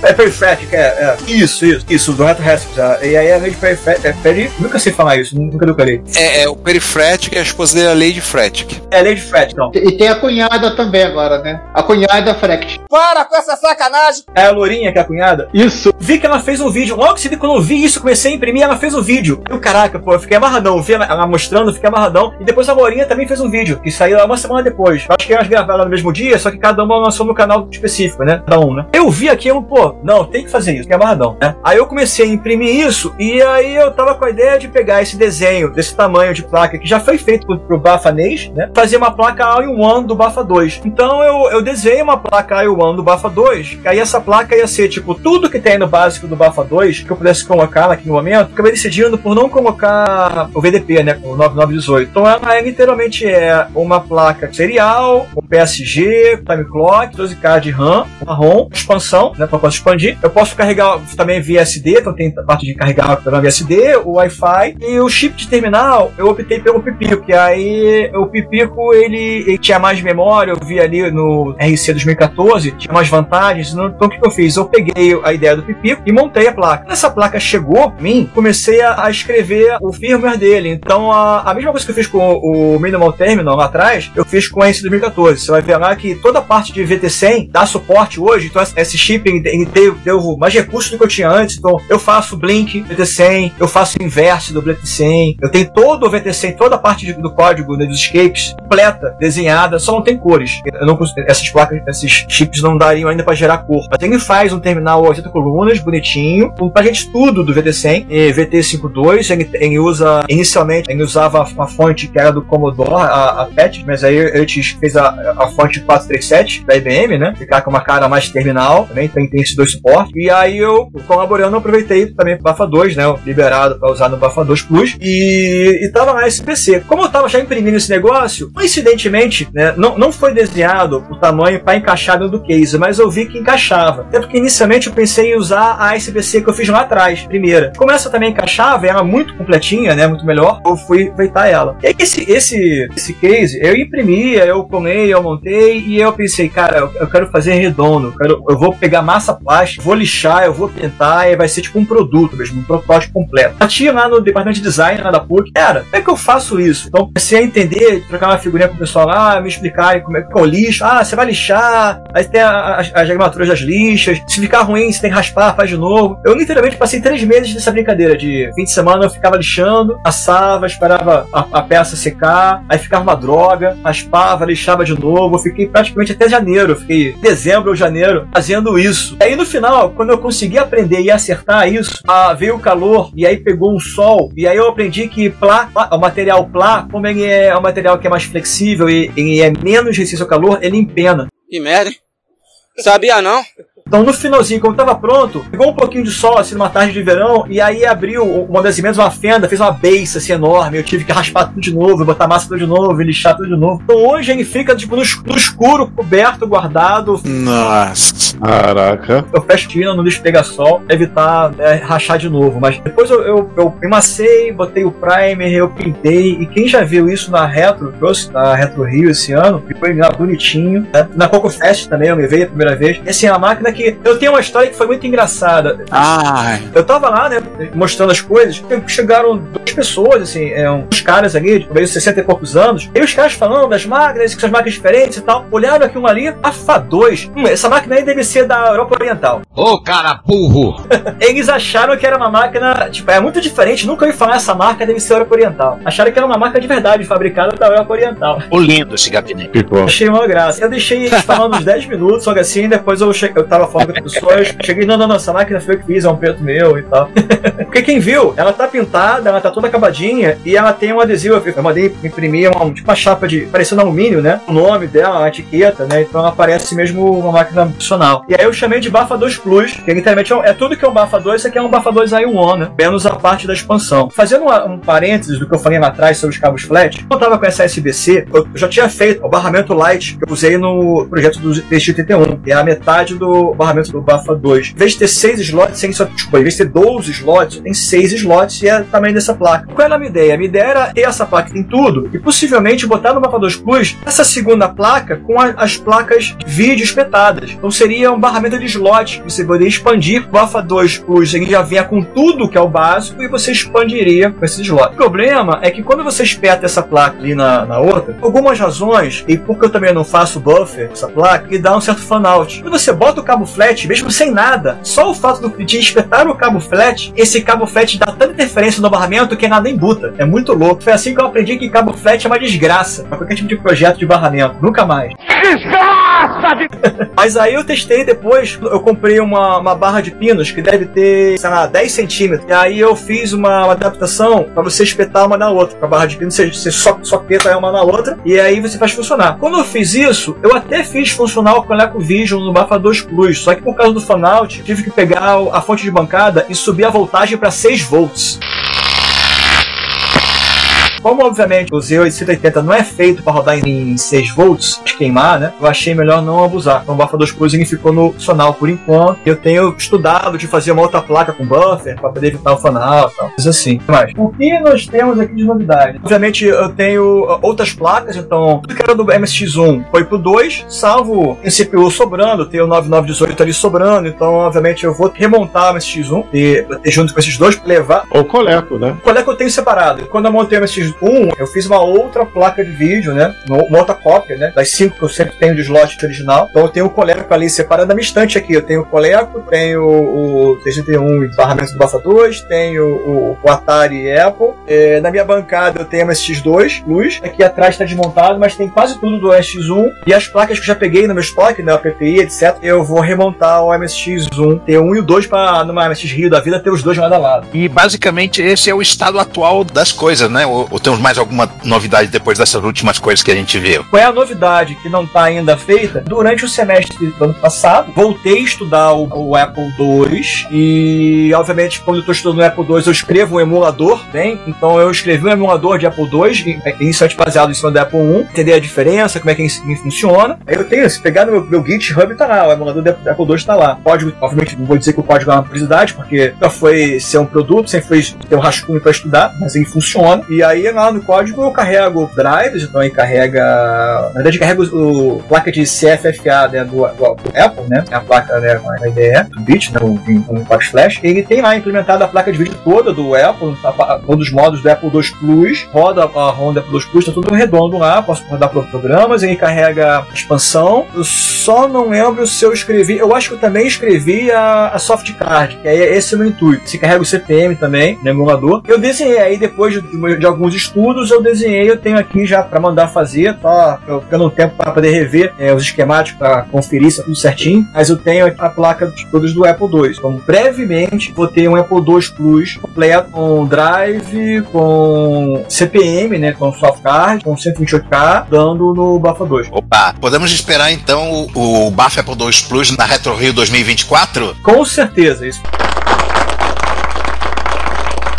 É Periférica, é, é. Isso, isso, isso, do Recipes. É. E aí a Lady Periférica. É, peri, nunca sei falar isso, nunca decorei. É, é o Perifrética e a esposa dele é a Lady Fretic. É a Lady Fretic, não. E tem a cunhada também agora, né? A cunhada Frect. Para com essa sacanagem! É a Lourinha que é a cunhada? Isso. Vi que ela fez um vídeo. Logo que quando eu vi isso, comecei a imprimir, ela fez um vídeo. Eu, caraca, pô, eu fiquei amarradão. Vi ela, ela mostrando, fiquei amarradão. E depois a Lourinha também fez um vídeo, que saiu lá uma semana depois. Acho que elas gravaram no mesmo dia, só que cada uma lançou no canal específico, né? Cada um, né? Eu vi aquilo, pô, não, tem que fazer isso, que é amarradão, né? Aí eu comecei a imprimir isso e aí eu tava com a ideia de pegar esse desenho desse tamanho de placa que já foi feito pro, pro Bafa né? Fazer uma placa all-in-one do Bafa 2. Então eu, eu desenhei uma placa all-in-one do Bafa 2, que aí essa placa ia ser tipo tudo que tem no básico do Bafa 2 que eu pudesse colocar naquele momento. Acabei decidindo por não colocar o VDP, né? O 9918. Então ela é, literalmente é uma placa serial, um PSG, time clock, 12K de RAM, uma ROM, expansão, né? Poder expandir. Eu posso carregar também via SD, então tem a parte de carregar pela via SD, o Wi-Fi e o chip de terminal. Eu optei pelo Pipico, que aí o Pipico ele, ele, tinha mais memória. Eu vi ali no RC 2014, tinha mais vantagens. Então o que, eu fiz? Eu peguei a ideia do Pipico e montei a placa. Essa placa chegou a mim, comecei a, a escrever o firmware dele. Então a, a mesma coisa que eu fiz com o, Minimal Terminal lá atrás, eu fiz com esse 2014. Você vai ver lá que toda a parte de VT100 dá suporte hoje. Então esse chip ele deu, mais recursos do que eu tinha antes. Então, eu faço Blink VT100, eu faço inverse do VT100, eu tenho todo o VT100, toda a parte do código né, dos escapes completa, desenhada, só não tem cores. Eu não, essas placas, esses chips não dariam ainda para gerar cor. Mas ele faz um terminal 80 colunas, bonitinho, pra gente tudo do VT100, e VT52, ele, ele usa, inicialmente, ele usava uma fonte que era do Commodore, a, a PET, mas aí ele fez a, a fonte 437 da IBM, né? Ficar com uma cara mais terminal, também tem, tem esses dois suportes. E aí eu, colaborando, aproveitei também pro Bafa 2, né? Liberado para usar no Bafa 2 Plus. E, e tava na SPC. Como eu tava já imprimindo esse negócio, coincidentemente, né? Não, não foi desenhado o tamanho para encaixar dentro do case, mas eu vi que encaixava. Até porque inicialmente eu pensei em usar a SPC que eu fiz lá atrás, primeira. Como essa também encaixava, era muito completinha, né? Muito melhor, eu fui aproveitar ela. E aí esse, esse, esse case, eu imprimia, eu comei, eu montei, e eu pensei, cara, eu, eu quero fazer redondo, eu, quero, eu vou pegar massa vou lixar, eu vou pintar, e vai ser tipo um produto mesmo, um protótipo completo. Eu tinha lá no departamento de design lá da PUC, cara, como é que eu faço isso? Então comecei a entender, trocar uma figurinha com o pessoal lá, me explicarem como é que é o lixo. Ah, você vai lixar, aí tem as, as das lixas, se ficar ruim, você tem que raspar, faz de novo. Eu literalmente passei três meses nessa brincadeira de fim de semana eu ficava lixando, assava, esperava a, a peça secar, aí ficava uma droga, raspava, lixava de novo. Eu fiquei praticamente até janeiro, fiquei dezembro ou janeiro fazendo isso. Aí no final, quando eu consegui aprender e acertar isso, ah, veio o calor e aí pegou um sol, e aí eu aprendi que plá, o material plá, como ele é um material que é mais flexível e, e é menos resistente ao calor, ele empena. Que merda, hein? Sabia não? Então, no finalzinho, quando tava pronto, pegou um pouquinho de sol, assim, numa tarde de verão, e aí abriu uma das emendas, uma fenda, fez uma beiça, assim, enorme. Eu tive que raspar tudo de novo, botar massa tudo de novo, lixar tudo de novo. Então, hoje ele fica, tipo, no, no escuro, coberto, guardado. Nossa. Caraca. Eu fecho tira no lixo pega sol, evitar né, rachar de novo. Mas depois eu, eu, eu emacei, botei o primer, eu pintei. E quem já viu isso na Retro, trouxe na Retro Rio esse ano, ficou bonitinho. Né? Na Coco Fest também, eu me veio a primeira vez. E assim, a máquina que. Eu tenho uma história que foi muito engraçada. Ai. Eu tava lá, né, mostrando as coisas. Chegaram duas pessoas, assim, é, uns caras ali, tipo, meio 60 e poucos anos. E os caras falando das máquinas, que são máquinas diferentes e tal. Olharam aquilo ali, a FA2. Hum, essa máquina aí deve ser da Europa Oriental. Ô, cara burro! Eles acharam que era uma máquina, tipo, é muito diferente. Nunca ouvi falar essa marca deve ser Europa Oriental. Acharam que era uma marca de verdade, fabricada da Europa Oriental. O lindo esse gabinete. Achei uma graça. Eu deixei eles falando uns 10 minutos, só que assim, depois eu, che... eu tava falando com as pessoas. Cheguei, não, não, não, essa máquina foi eu que fiz, é um preto meu e tal. Porque quem viu, ela tá pintada, ela tá toda acabadinha e ela tem um adesivo. Eu mandei imprimir uma, tipo uma chapa de. parecendo alumínio, né? O nome dela, a etiqueta, né? Então ela parece mesmo uma máquina funcional. E aí eu chamei de Bafa 2 Plus, que literalmente é, é tudo que é um Bafa 2, isso aqui é um Bafa 2 i1, né? Menos a parte da expansão. Fazendo uma, um parênteses do que eu falei lá atrás sobre os cabos flat, eu tava com essa SBC, eu já tinha feito o barramento light que eu usei no projeto do TX81, que é a metade do barramento do Bafa 2. Em vez de ter 6 slots, sem só, tipo, em vez de ter 12 slots, tem 6 slots e é tamanho dessa placa. Qual era a minha ideia? A minha ideia era ter essa placa tem tudo e possivelmente botar no Bafa 2 Plus essa segunda placa com a, as placas vídeo espetadas. Então seria um barramento de slot que você poderia expandir o Bafa 2 Plus, ele já vinha com tudo que é o básico e você expandiria com esse slot. O problema é que quando você espeta essa placa ali na, na outra, algumas razões, e porque eu também não faço buffer essa placa, ele dá um certo fan-out. Quando você bota o cabo flat, mesmo sem nada, só o fato do, de espetar o cabo flat, esse cabo flat dá tanta interferência no barramento que nada nem buta. É muito louco. Foi assim que eu aprendi que cabo flat é uma desgraça para qualquer tipo de projeto de barramento. Nunca mais. Desgraça! Mas aí eu testei depois, eu comprei uma, uma barra de pinos que deve ter, sei lá, 10 centímetros. E aí eu fiz uma, uma adaptação para você espetar uma na outra. A barra de pinos, você, você só, só uma na outra e aí você faz funcionar. Quando eu fiz isso, eu até fiz funcionar o ColecoVision no Bafa 2 Plus, só que por causa do fanout, tive que pegar a fonte de bancada e subir a voltagem para 6 volts. Como, obviamente, o Z880 não é feito para rodar em 6 volts, de queimar, né? Eu achei melhor não abusar. Então, o Bafa 2 Plus ficou no funcional por enquanto. Eu tenho estudado de fazer uma outra placa com buffer para poder evitar o fanal e tal. Coisa assim. Mas, o que nós temos aqui de novidade? Obviamente, eu tenho uh, outras placas, então, tudo que era do MSX1 foi pro 2, salvo em CPU sobrando, tem o 9918 ali sobrando, então, obviamente, eu vou remontar o MSX1 e ter junto com esses dois para levar. Ou Coleco, né? O Coleco eu tenho separado. Quando eu montei o MSX1, eu fiz uma outra placa de vídeo, né? Uma outra cópia, né? Das cinco que eu sempre tenho de slot original. Então eu tenho o Coleco ali separado da minha estante aqui. Eu tenho o Coleco, tenho o TGT1 e barramento do Bafa 2, tenho o, o Atari Apple. É, na minha bancada eu tenho a MSX2 Luz. Aqui atrás está desmontado, mas tem quase tudo do MSX1. E as placas que eu já peguei no meu estoque, né? A PPI, etc. Eu vou remontar o MSX1, ter um e o 2 para numa MSX Rio da vida ter os dois lado a lado. E basicamente esse é o estado atual das coisas, né? O, o temos mais alguma novidade depois dessas últimas coisas que a gente viu? Qual é a novidade que não está ainda feita? Durante o semestre do ano passado, voltei a estudar o, o Apple II e, obviamente, quando eu estou estudando o Apple II, eu escrevo um emulador, bem? Então eu escrevi um emulador de Apple II, inicialmente baseado em cima do Apple I, entender a diferença, como é que funciona. Aí eu tenho, se pegar no meu, meu GitHub, tá lá, o emulador do Apple II está lá. Código, obviamente, não vou dizer que o código é uma curiosidade, porque nunca foi ser um produto, sempre foi ter um rascunho para estudar, mas ele funciona. E aí lá no código eu carrego drives, então aí carrega. Na verdade, carrego o, placa de CFFA né, do, do, Apple, né? A placa né, a IDE, do bit, né? Com o Box Flash. Ele tem lá implementada a placa de vídeo toda do Apple, todos os modos do Apple II Plus, roda a do Apple II Plus, tá tudo redondo lá, posso rodar programas, ele carrega expansão. Eu só não lembro se eu escrevi, eu acho que eu também escrevi a, a soft card, que é esse no intuito. Se carrega o CPM também, no emulador. Eu desenhei aí depois de, de alguns estudos, eu desenhei, eu tenho aqui já para mandar fazer, tá? Eu ficando um tempo para poder rever é, os esquemáticos para conferir se é tudo certinho. Mas eu tenho a placa de todos do Apple II. Então, brevemente, vou ter um Apple II Plus completo com drive, com CPM, né? Com soft card, com 128K, dando no Bafa 2. Opa, podemos esperar então o, o Bafa Apple II Plus na Retro Rio 2024? Com certeza, isso.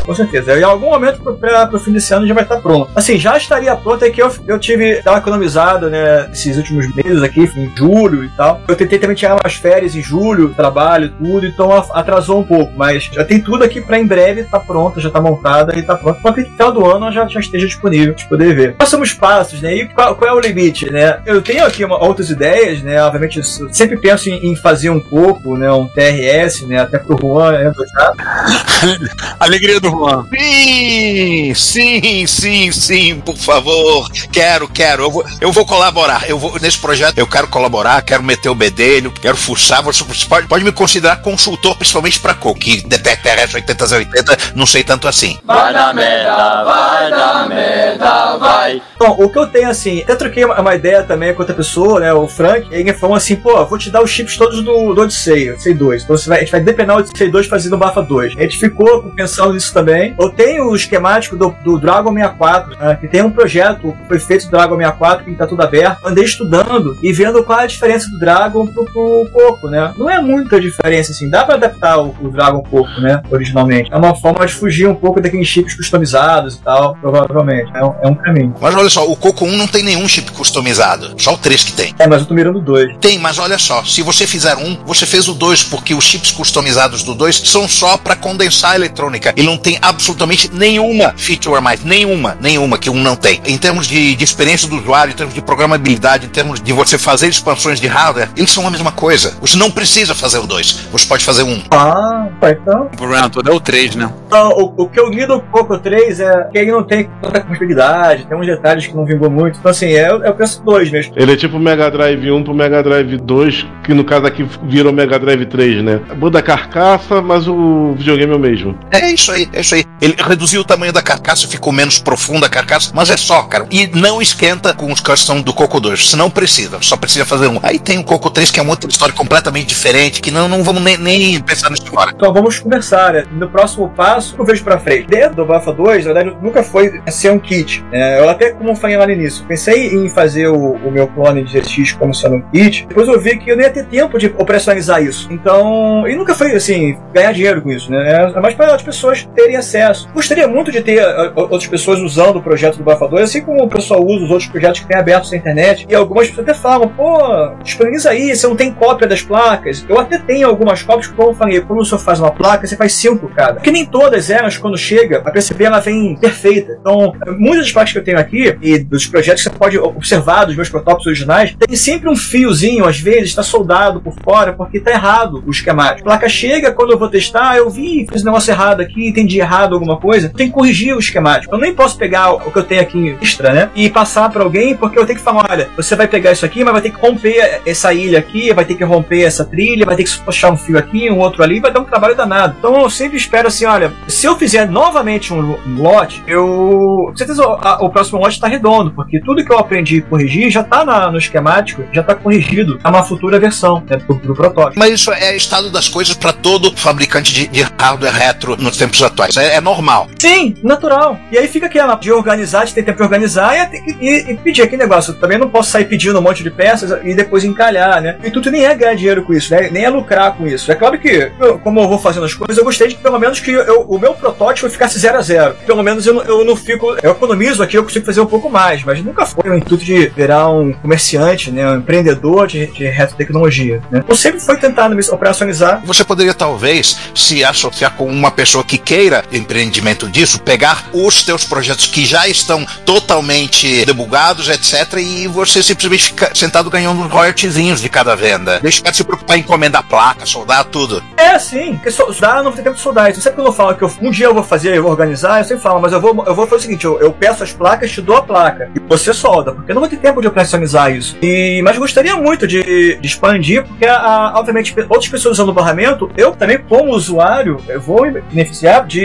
Com certeza. Em algum momento para o fim desse ano já vai estar pronto. Assim, já estaria pronto, é que eu, eu tive, economizado, né, esses últimos meses aqui, em julho e tal. Eu tentei também tirar umas férias em julho, trabalho, tudo, então atrasou um pouco, mas já tem tudo aqui para em breve tá pronto, já tá montada e tá pronto. Para que no final do ano já, já esteja disponível para poder ver. Quais são os passos, né? E qual, qual é o limite, né? Eu tenho aqui uma, outras ideias, né? Obviamente, sempre penso em, em, fazer um pouco, né? Um TRS, né? Até pro Juan, né? Alegria do Juan. Sim, sim, sim, sim, por favor. Quero, quero. Eu vou, eu vou colaborar. Eu vou, nesse projeto eu quero colaborar, quero meter o bedelho, quero fuçar. Você pode, pode me considerar consultor, principalmente para Coco, que detecta 80 a 80, não sei tanto assim. Vai na merda, vai na merda, vai. Bom, o que eu tenho assim, até troquei uma, uma ideia também com outra pessoa, né, o Frank, e ele falou assim, pô, vou te dar os chips todos do, do Odyssey, Odyssey 2. Então você vai, a gente vai depenar o Odyssey 2 fazendo o Bafa 2. A gente ficou pensando nisso também. Eu tenho o esquemático do, do Dragon 64, né, que tem um projeto que foi feito do Dragon 64, que está tudo aberto. Andei estudando e vendo qual é a diferença do Dragon pro, pro Coco, né? Não é muita diferença, assim. Dá para adaptar o, o Dragon Coco, né? Originalmente. É uma forma de fugir um pouco daqueles chips customizados e tal, provavelmente. É um, é um caminho. Mas olha só, o Coco 1 não tem nenhum chip customizado. Só o 3 que tem. É, mas eu tô mirando dois. Tem, mas olha só, se você fizer um, você fez o 2, porque os chips customizados do 2 são só para condensar a eletrônica. Ele não tem absolutamente nenhuma feature a mais. Nenhuma, nenhuma que um não tem. Em termos de, de experiência do usuário, em termos de programabilidade, em termos de você fazer expansões de hardware, eles são a mesma coisa. Você não precisa fazer o 2. Você pode fazer um. Ah, então. O problema todo é o 3, né? Então, o, o que eu li do Coco 3 é que ele não tem tanta compatibilidade, tem uns detalhes que não vingou muito. Então, assim, é, é o PS2 mesmo. Ele é tipo o Mega Drive 1 pro Mega Drive 2, que no caso aqui virou Mega Drive 3, né? Muda a carcaça, mas o videogame é o mesmo. É isso aí, é isso aí. Ele reduziu o tamanho da carcaça, ficou menos profunda a carcaça, mas é só, cara. E não esquenta com os custom do Coco 2, se não precisa, só precisa fazer um. Aí tem o Coco 3, que é uma outra história completamente diferente, que não, não vamos nem, nem pensar nisso agora. Então vamos conversar, né? No próximo passo, eu vejo pra frente. Dentro do Bafa 2, na verdade, nunca foi ser um kit. É, eu até, como falei lá no início, pensei em fazer o, o meu clone de GX como sendo um kit. Depois eu vi que eu nem ia ter tempo de operacionalizar isso. Então, e nunca foi assim, ganhar dinheiro com isso, né? É mais para as pessoas terem acesso. Gostaria muito de ter outras pessoas usando o projeto do Bafa 2, assim como o pessoal usa os outros projetos que tem abertos na internet. E algumas pessoas até falam, pô, disponibiliza aí, você não tem cópia das placas. Eu até tenho algumas cópias, como eu falei, quando você faz uma placa, você faz cinco cada. Porque nem todas elas, quando chega, a PCB ela vem perfeita. Então, muitas das placas que eu tenho aqui, e dos projetos que você pode observar dos meus protótipos originais, tem sempre um fiozinho, às vezes, está soldado por fora, porque está errado o esquemático. A placa chega, quando eu vou testar, eu vi, fiz um negócio errado aqui, entendi errado alguma coisa, tem que corrigir o esquemático. Eu nem posso pegar o que eu tenho aqui extra, né? E passar para alguém, porque eu tenho que falar: olha, você vai pegar isso aqui, mas vai ter que romper essa ilha aqui, vai ter que romper essa trilha, vai ter que puxar um fio aqui, um outro ali, vai dar um trabalho danado. Então eu sempre espero assim: olha, se eu fizer novamente um lote, eu. Com certeza o, o próximo lote está redondo, porque tudo que eu aprendi e corrigi já está no esquemático, já está corrigido a uma futura versão né, do, do, protótipo. Mas isso é estado das coisas para todo fabricante de, de, hardware retro nos tempos atuais. É, é, normal. Sim, natural. E aí fica aquela de organizar, de ter tempo de organizar e, e, e pedir aquele negócio. Eu também não posso sair pedindo um monte de peças e depois encalhar, né? E tudo nem é ganhar dinheiro com isso, né? nem é lucrar com isso. É claro que, eu, como eu vou fazendo as coisas, eu gostei de pelo menos que eu, o meu protótipo ficasse zero a zero. Pelo menos eu, eu não fico. Eu economizo aqui, eu consigo fazer um pouco mais, mas nunca foi o intuito de virar um comerciante, né? Um empreendedor de, de retrotecnologia. Né? Eu sempre foi tentando me operacionalizar. Você poderia talvez se associar com uma pessoa que queira empreendimento disso, pegar os teus projetos que já estão totalmente debugados, etc., e você simplesmente fica sentado ganhando uns royaltyzinhos de cada venda. Deixa de se preocupar em encomendar placa, soldar tudo. É, sim. Porque soldar não tem tempo de soldar. Isso sempre que eu falo que eu, um dia eu vou fazer, eu vou organizar, eu sempre falo, mas eu vou, eu vou fazer o seguinte: eu, eu peço as placas, te dou a placa. E você solda, porque eu não vou ter tempo de operacionalizar isso. E, mas gostaria muito de, de expandir, porque, a, obviamente, outras pessoas usando o barramento, eu também, como usuário, eu vou me beneficiar de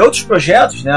outros projetos, né?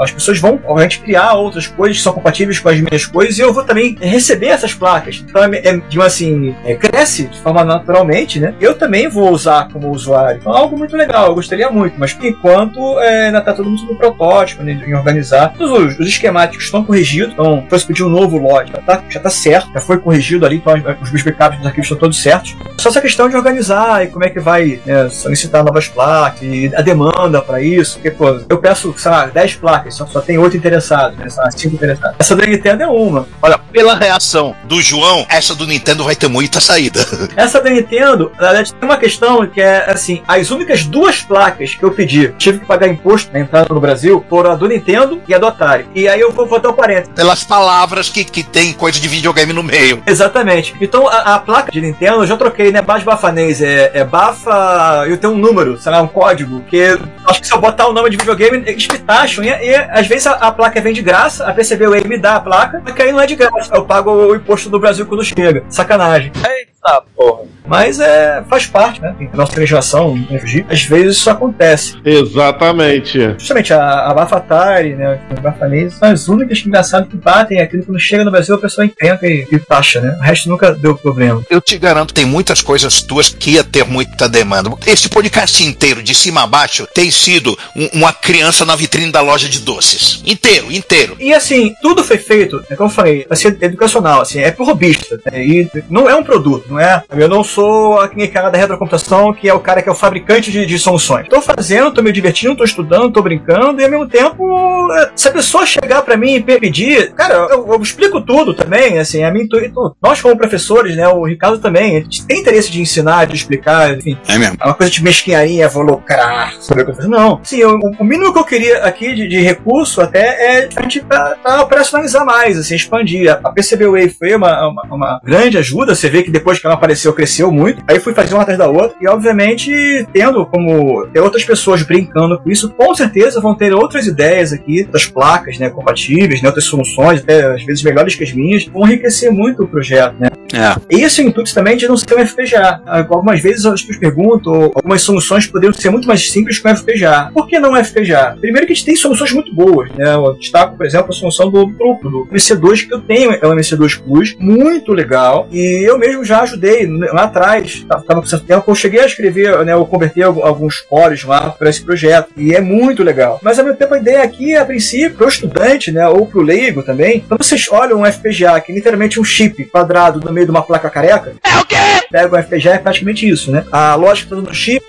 As pessoas vão, obviamente, criar outras coisas que são compatíveis com as minhas coisas e eu vou também receber essas placas. Então, é, é, de assim, é, cresce de forma naturalmente, né? Eu também vou usar como usuário. Então, é algo muito legal, eu gostaria muito, mas por enquanto é, ainda está todo mundo no protótipo, né, em organizar. Os, os esquemáticos estão corrigidos, então foi pedir um novo lote, já está já tá certo, já foi corrigido ali, então os meus backups dos arquivos estão todos certos. Só essa questão de organizar e como é que vai né, solicitar novas placas a demanda para isso, porque, pô, eu peço, sei lá, 10 placas, só, só tem 8 interessados, né, lá, 5 interessados. Essa da Nintendo é uma. Olha, pela reação do João, essa do Nintendo vai ter muita saída. Essa da Nintendo, na verdade, tem uma questão que é assim: as únicas duas placas que eu pedi, tive que pagar imposto na entrada no Brasil, foram a do Nintendo e a do Atari. E aí eu vou botar o parênteses. Pelas palavras que, que tem coisa de videogame no meio. Exatamente. Então a, a placa de Nintendo eu já troquei, né? Base bafanês. É, é bafa. Eu tenho um número, sei lá, um código. Que acho que se eu botar o nome de videogame, eles me taxam. E, e às vezes a, a, placa vem de graça, a PCBWay me dá a placa, mas aí não é de graça. Eu pago o imposto do Brasil quando chega. Sacanagem. Eita porra. Mas é, faz parte, né? Tem nossa legislação, fugir. Às vezes isso acontece. Exatamente. Justamente a, a Bafatari, né? A Bafanese são as únicas que engraçado que batem aquilo quando chega no Brasil a pessoa entende e, e taxa, né? O resto nunca deu problema. Eu te garanto, tem muitas coisas tuas que ia ter muita demanda. Esse podcast inteiro, de cima a baixo, tem sido um, uma criança na vitrine da loja de doces. Inteiro, inteiro. E assim, tudo foi feito, é como eu falei, vai ser educacional, assim, é pro robista. Né? E não é um produto, não é? Eu não sou aquele cara da retrocomputação que é o cara que é o fabricante de, de soluções. Tô fazendo, tô me divertindo, tô estudando, tô brincando, e ao mesmo tempo, se a pessoa chegar para mim e pedir, cara, eu, eu, explico tudo também, assim, a mim, nós como professores, né, o Ricardo também, a gente tem interesse de ensinar, de explicar, enfim. É mesmo. É uma coisa de mesquinharia, vou lucrar sobre o que eu faço. Não. Sim, eu, o mínimo que eu queria aqui de, de recurso até é a gente pra, pra operacionalizar mais, assim, expandir. A, a PCBWay foi uma, uma, uma, grande ajuda, você vê que depois que ela apareceu, cresceu muito. Aí fui fazer uma atrás da outra, e obviamente, tendo como ter outras pessoas brincando com isso, com certeza vão ter outras ideias aqui das placas, né, compatíveis, né, outras soluções, até às vezes melhores que as minhas, vão enriquecer muito o projeto, né. É. Esse é o intuito também de não ser um FPGA. Algumas vezes as pessoas perguntam, algumas soluções poderiam ser muito mais simples com FPGA. Por que não FPGA? Primeiro que a gente tem soluções muito boas, né? Eu destaco, por exemplo, a solução do grupo, do MC2 que eu tenho, é o MC2 Plus, muito legal, e eu mesmo já ajudei lá atrás, estava com certo tempo, eu cheguei a escrever, né, eu converter alguns cores lá para esse projeto, e é muito legal. Mas ao mesmo tempo a ideia aqui, a princípio, para o estudante, né, ou para o leigo também, quando vocês olham um FPGA, que é literalmente um chip quadrado no meio de uma placa careca, é o quê? Pega um FPGA é praticamente isso, né? A lógica do chip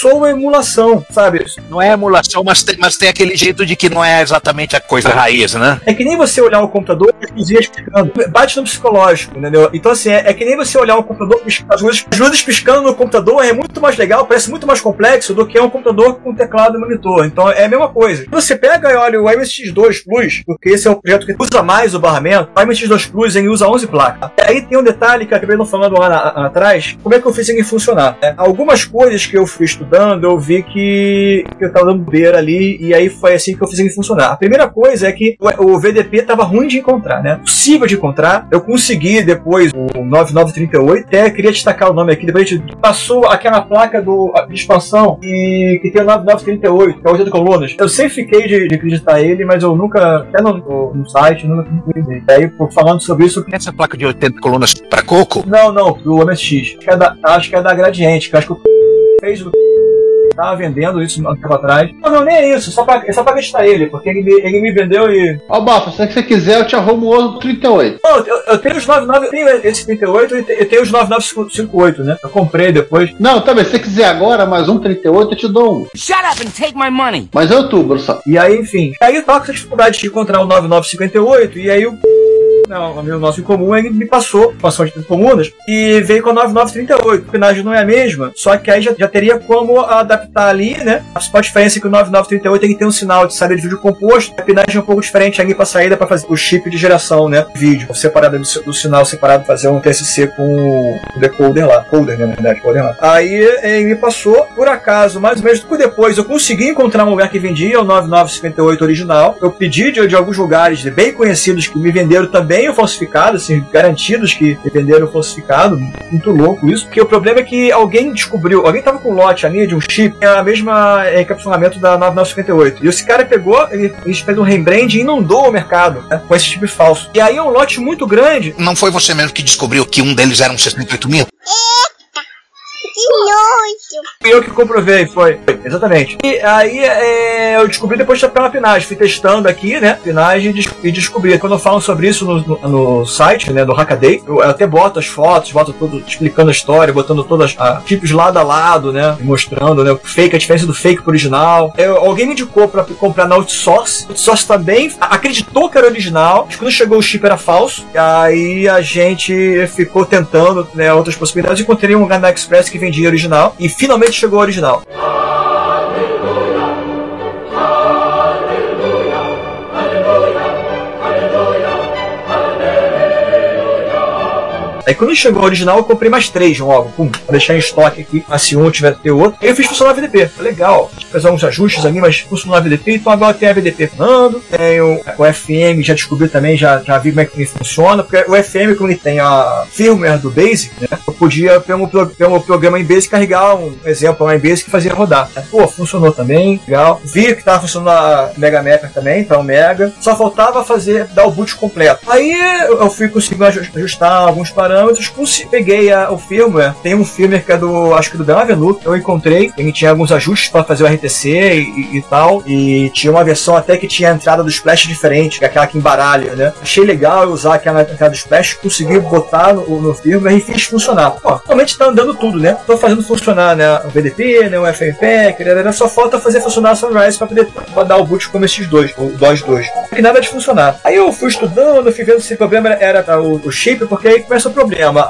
sou emulação, sabe? Não é emulação, mas tem, mas tem aquele jeito de que não é exatamente a coisa raiz, né? É que nem você olhar o computador e as luzinhas piscando. Bate no psicológico, entendeu? Então, assim, é, é que nem você olhar um computador as luzes, as luzes piscando no computador é muito mais legal, parece muito mais complexo do que um computador com teclado e monitor. Então, é a mesma coisa. Você pega e olha o MSX2 Plus, porque esse é o projeto que usa mais o barramento, o MSX2 Plus ele usa 11 placas. Aí tem um detalhe detalhe que eu acabei não falando lá na- na- atrás, como é que eu fiz ele funcionar. né? Algumas coisas que eu fui estudando, eu vi que, eu tava dando bobeira ali, e aí foi assim que eu fiz ele funcionar. A primeira coisa é que o, VDP tava ruim de encontrar, né? Possível de encontrar. Eu consegui depois o 9938, até queria destacar o nome aqui, depois a gente passou aquela placa do, de expansão e, que tem o 9938, que é o 80 colunas. Eu sempre fiquei de, de acreditar ele, mas eu nunca, até no, no- site, nunca acreditei. E aí, falando sobre isso, Essa placa de 80 colunas pra coco? não, não, do MSX. Acho que é da, acho que é da Gradiente, que eu acho que o fez o tava vendendo isso um tempo atrás. Não, não, nem é isso, só pra, é só pra acreditar ele, porque ele me, ele me vendeu e. Ó, Bafa, se você quiser, eu te arrumo outro 38. Não, eu, eu tenho os 99, eu tenho esse 38 e eu tenho os 9958, né? Eu comprei depois. Não, também, se você quiser agora mais um 38, eu te dou um. Shut up and take my money. Mas é outubro só. E aí, enfim. Aí eu com essa dificuldade de encontrar o 9958, e aí o. Não, o amigo nosso em comum, ele me passou, passou de comunas, e veio com a 9938. A pinagem não é a mesma, só que aí já, já teria como adaptar ali, né? A principal diferença é que o 9938 ele tem um sinal de saída de vídeo composto, a pinagem é um pouco diferente ali pra saída pra fazer o chip de geração, né? Vídeo, separado do, do sinal separado, fazer um TSC com o decoder lá. Coder, né, na verdade, lá. Aí ele me passou, por acaso, mais ou menos pouco depois, eu consegui encontrar um lugar que vendia o 9958 original. Eu pedi de, de alguns lugares bem conhecidos que me venderam também o falsificado, assim, garantidos que venderam o falsificado. Muito louco isso. Porque o problema é que alguém descobriu, alguém tava com um lote ali de um chip, é a mesma é, encapsulamento da 9958. E esse cara pegou, ele, ele fez um rebrand e inundou o mercado né, com esse chip falso. E aí é um lote muito grande. Não foi você mesmo que descobriu que um deles era um 68 mil? Fui eu que comprovei, foi. Exatamente. E aí é, eu descobri depois de pela pinagem. Fui testando aqui, né? Pinagem e des- descobri. Quando eu falo sobre isso no, no- no site, né? Do Hackaday, eu até boto as fotos, boto tudo explicando a história, botando todas as chips lado a lado, né? Mostrando, né? O fake, a diferença do fake pro original. Eu- alguém me indicou pra comprar na Outsource. Outsource também acreditou que era original. Mas quando chegou o chip era falso. E aí a gente ficou tentando, né? Outras possibilidades. Encontrei um lugar na Express que vendia original. E finalmente chegou o original. Aí quando chegou o original, eu comprei mais três logo, pum, pra deixar em estoque aqui. Se um tiver ter outro. Aí eu fiz funcionar a VDP. Legal. Fazer uns ajustes ali, mas funcionou a VDP. Então agora tem a VDP funcionando. Tem o, o FM, já descobri também, já, já vi como é que ele funciona. Porque o FM, como ele tem a firmware do Basic, né? Eu podia, pelo, pelo programa em Basic, carregar um exemplo lá em Basic e fazer rodar. né? Pô, funcionou também. Legal. Vi que tava funcionando a Mega Maker também, então Mega. Só faltava fazer, dar o boot completo. Aí eu fui conseguindo aju- ajustar alguns parâmetros, consi- peguei a- o firmware. Tem um firmware que é do, acho que do que eu encontrei. Ele tinha alguns ajustes para fazer o RTC e, e- e tal. E tinha uma versão até que tinha a entrada do Splash diferente, que é aquela que embaralha, né? Achei legal usar aquela entrada do Splash, consegui botar no, no firmware e fiz funcionar. Pô, realmente tá andando tudo, né? Tô fazendo funcionar né, o VDP, né, o FMP, só falta fazer funcionar a Sunrise para poder dar o boot como esses dois, o DOS 2. Que nada de funcionar. Aí eu fui estudando, fui vendo se o problema era, era o, o chip, porque aí começa o problema.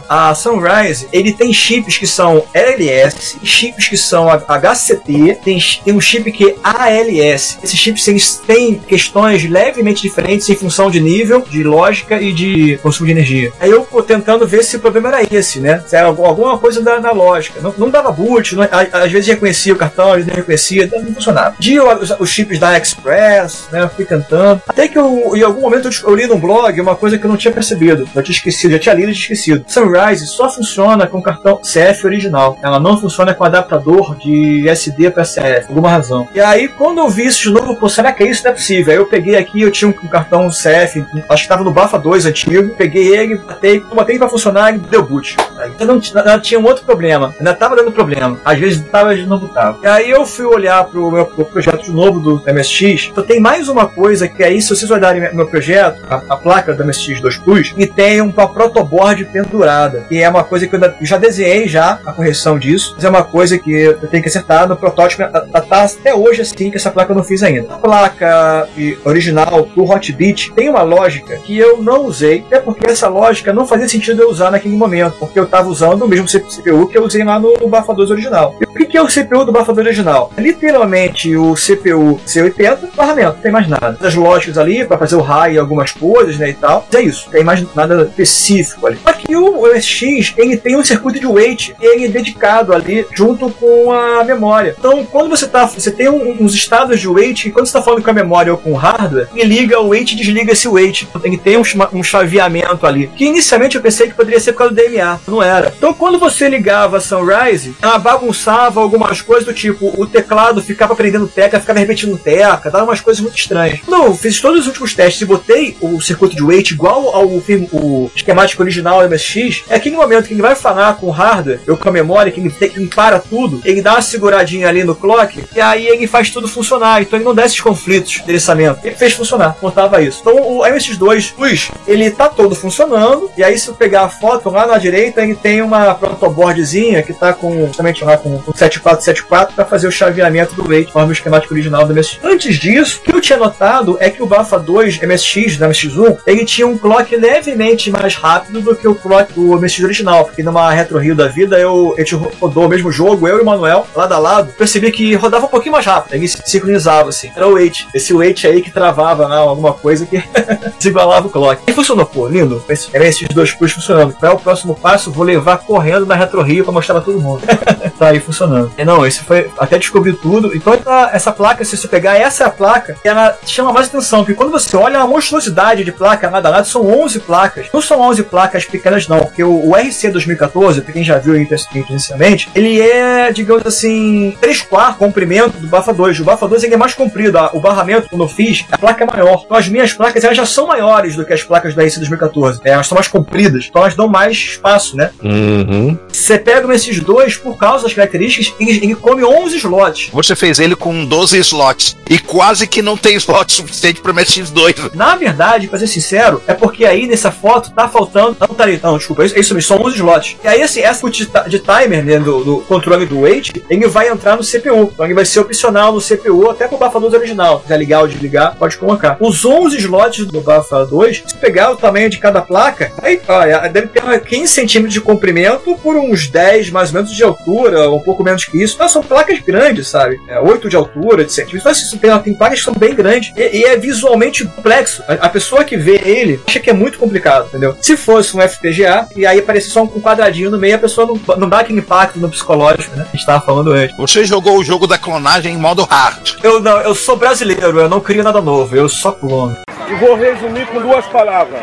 A Sunrise, ele tem chips que são LS, chips que são HCT, tem, tem um chip que é ALS. Esses chips eles têm questões levemente diferentes em função de nível, de lógica e de consumo de energia. Aí eu pô, tentando ver se o problema era esse, né? Se era algum- alguma coisa da, lógica. Não, não dava boot, não- a- às vezes reconhecia o cartão, às vezes não reconhecia, não funcionava. De os, os chips da Express, né? Eu fui tentando. Até que eu, em algum momento eu, eu li num blog uma coisa que eu não tinha percebido. Eu tinha esquecido, já tinha lido e tinha Sunrise só funciona com cartão CF original. Ela não funciona com adaptador de SD para CF, por alguma razão. E aí, quando eu vi isso de novo, pô, será que é isso? Não é possível. Aí eu peguei aqui, eu tinha um, um cartão CF, acho que tava no Bafa 2 antigo. Peguei ele, botei, botei pra funcionar e deu boot. Aí, eu não, tinha- ainda um outro problema. Ainda tava dando problema. Às vezes tava, às vezes não botava. E aí eu fui olhar pro meu pro projeto novo do MSX. Então tem mais uma coisa que aí, se vocês olharem meu- projeto, a, a placa do MSX 2 Plus, e tem uma protoboard pendurada. Que é uma coisa que eu, ainda- já desenhei já a correção disso. Mas é uma coisa que eu tenho que acertar no protótipo. Tá, tá- tá até hoje assim que essa placa eu não fiz ainda. A placa e- original do Hotbit tem uma lógica que eu não usei, até porque essa lógica não fazia sentido eu usar naquele momento, porque eu estava usando o mesmo CPU que eu usei lá no, no Bafa 2 original. E o que, que é o CPU do Bafa 2 original? É literalmente o CPU C80 barramento, não tem mais nada. As lógicas ali para fazer o high e algumas coisas, né, e tal. Mas é isso, não tem mais nada específico ali. Que o MSX ele tem um circuito de wait ele é dedicado ali junto com a memória. Então, quando você tá, você tem um, uns estados de wait, e quando você está falando com a memória ou com o hardware, ele liga o wait e desliga esse wait. Então, ele tem um, um chaveamento ali. Que inicialmente eu pensei que poderia ser por causa do DMA, não era. Então, quando você ligava a Sunrise, ela bagunçava algumas coisas do tipo, o teclado ficava prendendo tecla, ficava repetindo tecla, dava umas coisas muito estranhas. Não, fiz todos os últimos testes e botei o circuito de wait igual ao o esquemático original do MSX, é aquele momento que ele vai falar com o hardware, ou com a memória, que ele, que ele para tudo, ele dá uma seguradinha ali no clock, e aí ele faz tudo funcionar. Então ele não dá esses conflitos de endereçamento. Ele fez funcionar, contava isso. Então o MSX2, Luiz, ele tá todo funcionando, e aí se eu pegar a foto lá na direita, ele tem uma protoboardzinha que tá com, justamente lá com, com 7474 para fazer o chaveamento do wait, conforme o esquemático original do MSX. Antes disso, o que eu tinha notado é que o Bafa 2 MSX, da MSX1, ele tinha um clock levemente mais rápido do que o do MSX original, porque numa Retro Rio da vida, eu, a gente rodou o mesmo jogo, eu e o Manuel, lado a lado, percebi que rodava um pouquinho mais rápido, ele sincronizava assim. Era o wait, esse wait aí que travava né, alguma coisa que desigualava o clock. E funcionou, pô, lindo. MSX 2 Plus funcionando. Qual é o próximo passo? Vou levar correndo na Retro Rio pra mostrar pra todo mundo. tá aí funcionando. E não, esse foi. Até descobri tudo. Então essa, placa, se você pegar, essa é a placa, ela chama mais atenção, porque quando você olha é uma monstruosidade de placa nada nada, são 11 placas. Não são 11 placas pequenas, não, porque o, o RC 2014, pra quem já viu inicialmente, ele é, digamos assim, 3 quartos comprimento do Bafa 2. O Bafa 2 ele é mais comprido, o barramento, quando eu fiz, a placa é maior. Então as minhas placas elas já são maiores do que as placas do RC 2014. É, elas são mais compridas, então elas dão mais espaço, né? Uhum. Você pega esses dois, por causa das características, ele, ele come 11 slots. Você fez ele com 12 slots. E quase que não tem slot suficiente para MSX2. Na verdade, pra ser sincero, é porque aí nessa foto tá faltando. Não, tá ali, não, desculpa, é isso mesmo, são 11 slots. E aí, assim, essa de, de timer, né, do, do, controle do weight, ele vai entrar no CPU. Então ele vai ser opcional no CPU, até pro Bafa 2 original. Se quiser ligar ou desligar, pode colocar. Os 11 slots do Bafa 2, se pegar o tamanho de cada placa, aí, olha, deve ter 15 centímetros de comprimento por uns 10 mais ou menos de altura, um pouco menos que isso. Então são placas grandes, sabe? É, 8 de altura, de centímetros. Então, assim, tem, tem placas que são bem grandes. E, e é visualmente complexo. A, a, pessoa que vê ele acha que é muito complicado, entendeu? Se fosse um FPGA, e aí aparece só um quadradinho no meio, a pessoa não, não dá aquele impacto no psicológico, né? Que a gente tava falando antes. Você jogou o jogo da clonagem em modo hard. Eu não, eu sou brasileiro, eu não crio nada novo, eu só clono. E vou resumir com duas palavras.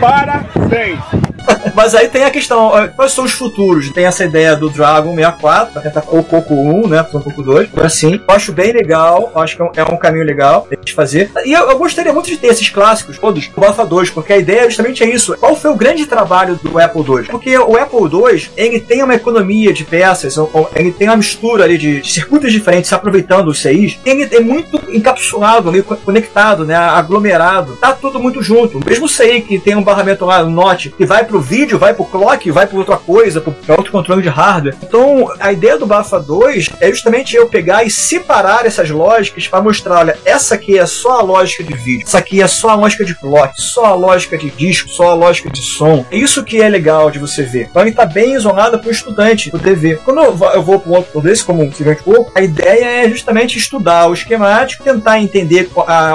Parabéns! Mas aí tem a questão, quais são os futuros? Tem essa ideia do Dragon 64, pra tentar, ou Coco 1, né? Ou Coco 2, assim. Eu acho bem legal, acho que é um, é caminho legal de fazer. E eu, eu, gostaria muito de ter esses clássicos todos, o Bafa 2, porque a ideia justamente é isso. Qual foi o grande trabalho do Apple II? Porque o Apple II, ele tem uma economia de peças, ele tem uma mistura ali de circuitos diferentes, aproveitando os CIs, ele é muito encapsulado ali, conectado, né? Aglomerado. Tá tudo muito junto. Mesmo CI que tem um barramento lá, um note, que vai pro vídeo, vai pro clock, vai para outra coisa, para outro controle de hardware. Então, a ideia do Bafa 2 é justamente eu pegar e separar essas lógicas para mostrar, olha, essa aqui é só a lógica de vídeo, essa aqui é só a lógica de clock, só a lógica de disco, só a lógica de som. É isso que é legal de você ver. Então, ele está bem isolado para o estudante poder ver. Quando eu vou, um outro desse, como um seguinte pouco, a ideia é justamente estudar o esquemático, tentar entender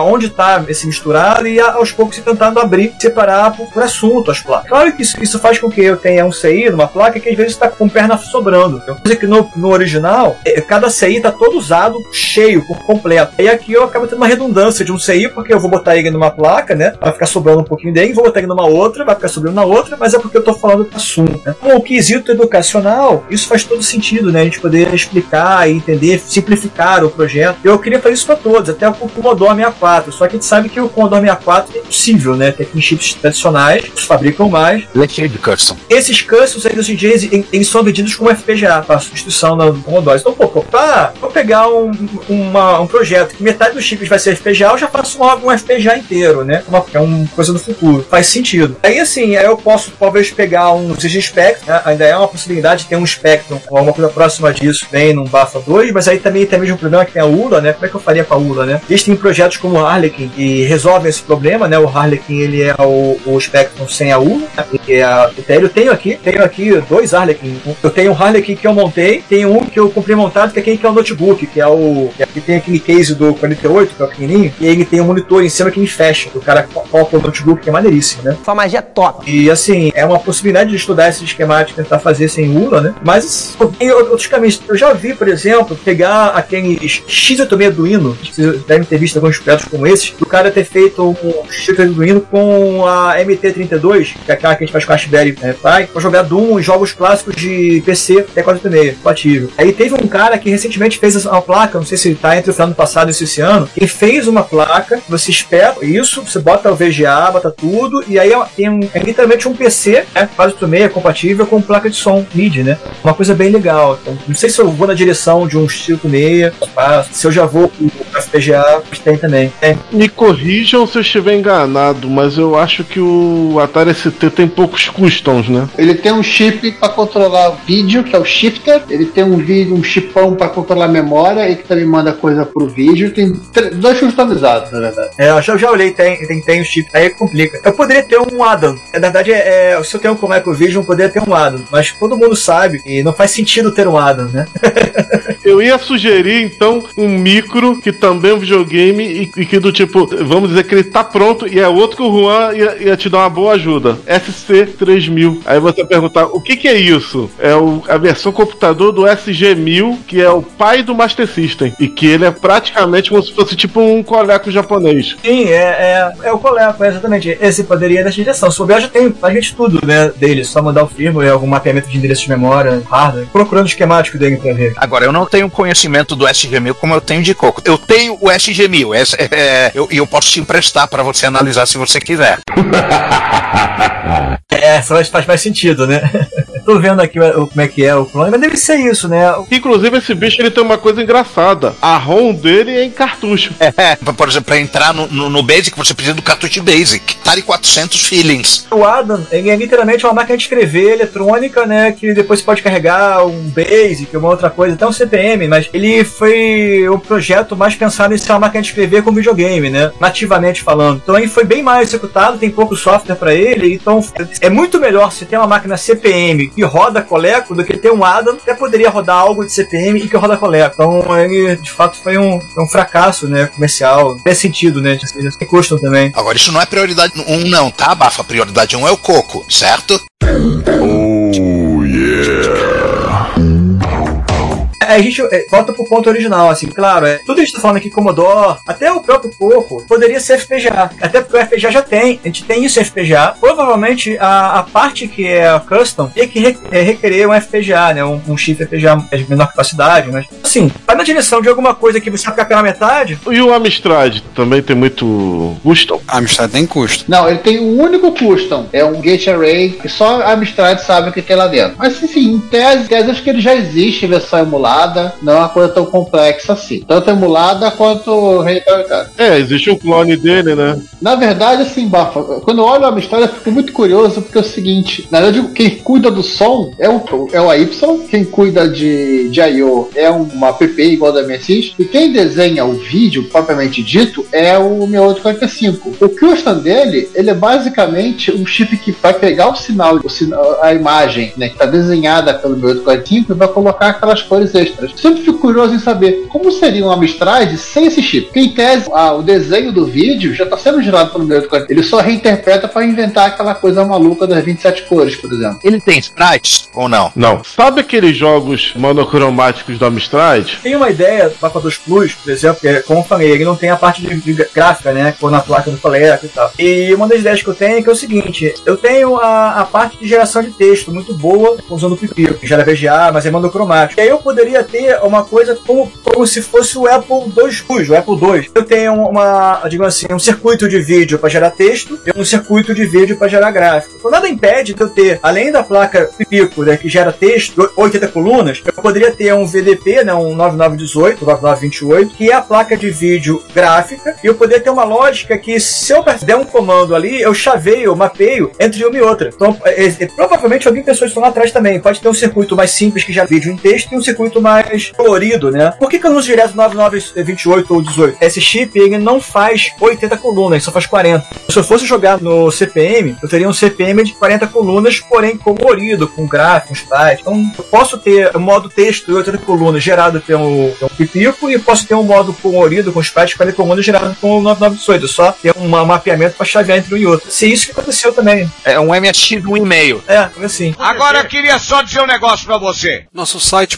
onde está esse misturado e aos poucos tentando abrir, separar por, por assunto as placas. Claro que isso, isso faz com que eu tenha um CI numa placa que às vezes está com perna sobrando. Coisa que no, no original, cada CI está todo usado, cheio, por completo. E aqui eu acabo tendo uma redundância de um CI, porque eu vou botar ele numa placa, né? Vai ficar sobrando um pouquinho dele, vou botar ele numa outra, vai ficar sobrando na outra, mas é porque eu estou falando do assunto. Né? Com o quesito educacional, isso faz todo sentido, né? A gente poder explicar e entender, simplificar o projeto. Eu queria fazer isso para todos, até o Commodore 64. Só que a gente sabe que o Commodore 64 é possível, né? Tem chips tradicionais, os fabricam mais. Cheio de custom. Esses customs, eles, hoje em dia, eles, eles são vendidos como FPGA, para substituição do Commodore. Então, pô, pô pra, vou pegar um, uma, um projeto que metade dos chips vai ser FPGA, eu já faço logo um FPGA inteiro, né? Uma, é uma coisa do futuro. Faz sentido. Aí, assim, aí eu posso, talvez, pegar um CG Spectrum, né? ainda é uma possibilidade de ter um Spectrum alguma coisa próxima disso, bem num Bafa 2, mas aí também tem o mesmo problema que tem a ULA, né? Como é que eu faria com a ULA, né? Eles têm projetos como o Harlequin que resolvem esse problema, né? O Harlequin, ele é o, o Spectrum sem a ULA, né? Que é a TTL. Eu tenho aqui, tenho aqui dois Harlequin. Eu tenho um Harlequin que eu montei, tenho um que eu comprei montado, que é aquele que é o notebook, que é o. Que tem aquele case do 48, que é o pequenininho, e ele tem um monitor em cima que me fecha. O cara coloca o notebook, que é maneiríssimo, né? Sua magia é top. E assim, é uma possibilidade de estudar esse esquemático e tentar fazer sem ULA, né? Mas tem outros caminhos. Eu já vi, por exemplo, pegar aqueles X86 do Hino, vocês devem ter visto alguns projetos como esses, do cara ter feito um X86 do Hino com a MT32, que é aquela que a gente a Raspberry né, Pi, pra jogar Doom e jogos clássicos de PC até 486, compatível. Aí teve um cara que recentemente fez uma placa, não sei se tá entre o ano passado e esse ano, que fez uma placa, você espera isso, você bota o VGA, bota tudo, e aí tem um, é literalmente um PC, né, faz o meia compatível com placa de som MIDI, né? Uma coisa bem legal. Então, não sei se eu vou na direção de um 56, se eu já vou o FPGA, tem também. É. Me corrijam se eu estiver enganado, mas eu acho que o Atari ST tem poucos customs, né? Ele tem um chip para controlar vídeo, que é o shifter. Ele tem um vídeo, um chipão para controlar a memória e que também manda coisa pro vídeo. Tem dois customizados, na verdade. É, eu já, já olhei, tem, tem, tem o chip. Aí complica. Eu poderia ter um Adam. Na verdade, é, é, se eu tenho um ColecoVision, eu poderia ter um Adam. Mas todo mundo sabe que não faz sentido ter um Adam, né? eu ia sugerir, então, um micro que também é um videogame e, e, que do tipo, vamos dizer que ele tá pronto e é outro que o Juan ia, ia te dar uma boa ajuda. SC3000. Aí você perguntar, o que que é isso? É o, a versão computador do SG1000, que é o pai do Master System. E que ele é praticamente como se fosse tipo um coleco japonês. Sim, é, é, é o coleco, exatamente. Esse poderia ir nessa direção. Se souber, já tem a gente tudo, né, dele. Só mandar o firmware, algum mapeamento de endereço de memória, hardware. Procurando o esquemático dele pra ver. Agora, eu não tenho conhecimento do SG1000 como eu tenho de Coco. Eu tenho o SG1000 é, é, eu, eu posso te emprestar para você analisar se você quiser. é, faz, faz mais sentido, né? Tô vendo aqui o, como é que é o clone, mas deve ser isso, né? Inclusive, esse bicho ele tem uma coisa engraçada. A ROM dele é em cartucho. É, por exemplo, pra entrar no, no, no Basic, você precisa do cartucho Basic. Atari 400 Feelings. O Adam, ele é literalmente uma máquina de escrever eletrônica, né? Que depois você pode carregar um Basic, uma outra coisa, até um CPM, mas ele foi o projeto mais pensado em ser uma máquina de escrever com videogame, né? Nativamente falando. Então ele foi bem mais executado, tem pouco software para ele, então é muito melhor se ter uma máquina CPM que roda Coleco do que ter um Adam que até poderia rodar algo de CPM e que roda Coleco. Então ele de fato foi um, um fracasso, né? Comercial. Faz sentido, né? Tem custo também. Agora, isso não é prioridade um, não, tá, Bafa? Prioridade um é o coco, certo? Oh, a gente é, volta pro ponto original, assim, claro, é, tudo isso tá falando aqui, Commodore, até o próprio Coco, poderia ser FPGA. Até porque o FPGA já tem, a gente tem isso em FPGA. Provavelmente a, a parte que é a custom tem que re, é, requerer um FPGA, né? Um, um chip FPGA de menor capacidade, mas assim, vai na direção de alguma coisa que você vai ficar pela metade. E o Amstrad também tem muito custom? Amstrad tem custo. Não, ele tem um único custom, é um gate array que só a Amstrad sabe o que tem lá dentro. Mas enfim, em tese, em tese acho que ele já existe versão emulada emulada não é uma coisa tão complexa assim. Tanto emulada quanto recarregada. É, existe um clone dele, né? Na verdade, assim, Bafa, quando eu olho a história, eu fico muito curioso porque é o seguinte: na verdade, quem cuida do som é o, é o AY, quem cuida de, de I.O. é uma PP igual da MSX, e quem desenha o vídeo, propriamente dito, é o 6845. O custom dele, ele é basicamente um chip que vai pegar o sinal, o sinal a imagem, né, que está desenhada pelo 6845 e vai colocar aquelas cores extras extras. Sempre fico curioso em saber como seria um Amstrad sem esse chip. Porque em tese, ah, o desenho do vídeo já está sendo gerado pelo meu Ele só reinterpreta para inventar aquela coisa maluca das 27 cores, por exemplo. Ele tem sprites ou não? Não. Sabe aqueles jogos monocromáticos do Amstrad? Tem uma ideia, Papa dos Plus, por exemplo, que é, como eu falei, ele não tem a parte de, de gráfica, né? Por na placa do colega e tal. E uma das ideias que eu tenho é que é o seguinte: eu tenho a, a parte de geração de texto muito boa usando o Pipico, que gera VGA, mas é monocromático. E aí eu poderia poderia ter uma coisa como, como se fosse o Apple II o Apple II. Eu tenho uma, digamos assim, um circuito de vídeo para gerar texto e um circuito de vídeo para gerar gráfico. Então, nada impede de eu ter, além da placa Pipico, né, que gera texto, 80 colunas, eu poderia ter um VDP, né, um 9918, 9928, que é a placa de vídeo gráfica, e eu poderia ter uma lógica que se eu der um comando ali, eu chaveio, mapeio entre uma e outra. Então, é, é, provavelmente alguém pensou isso lá atrás também. Pode ter um circuito mais simples que já vídeo em texto e um circuito mais mais colorido, né? Por que, que eu não uso direto 9928 ou 18? Esse chip ele não faz 80 colunas, só faz 40. Se eu fosse jogar no CPM, eu teria um CPM de 40 colunas, porém colorido, com gráficos, tais. Então eu posso ter o modo texto e 80 colunas gerado pelo, pelo Pipico e posso ter um modo colorido com sprites 40 colunas gerado com o 9918. Só ter um mapeamento para chavear entre um e outro. Se isso que aconteceu também. É um MSX um e-mail. É, assim. Agora eu queria só dizer um negócio pra você. Nosso site e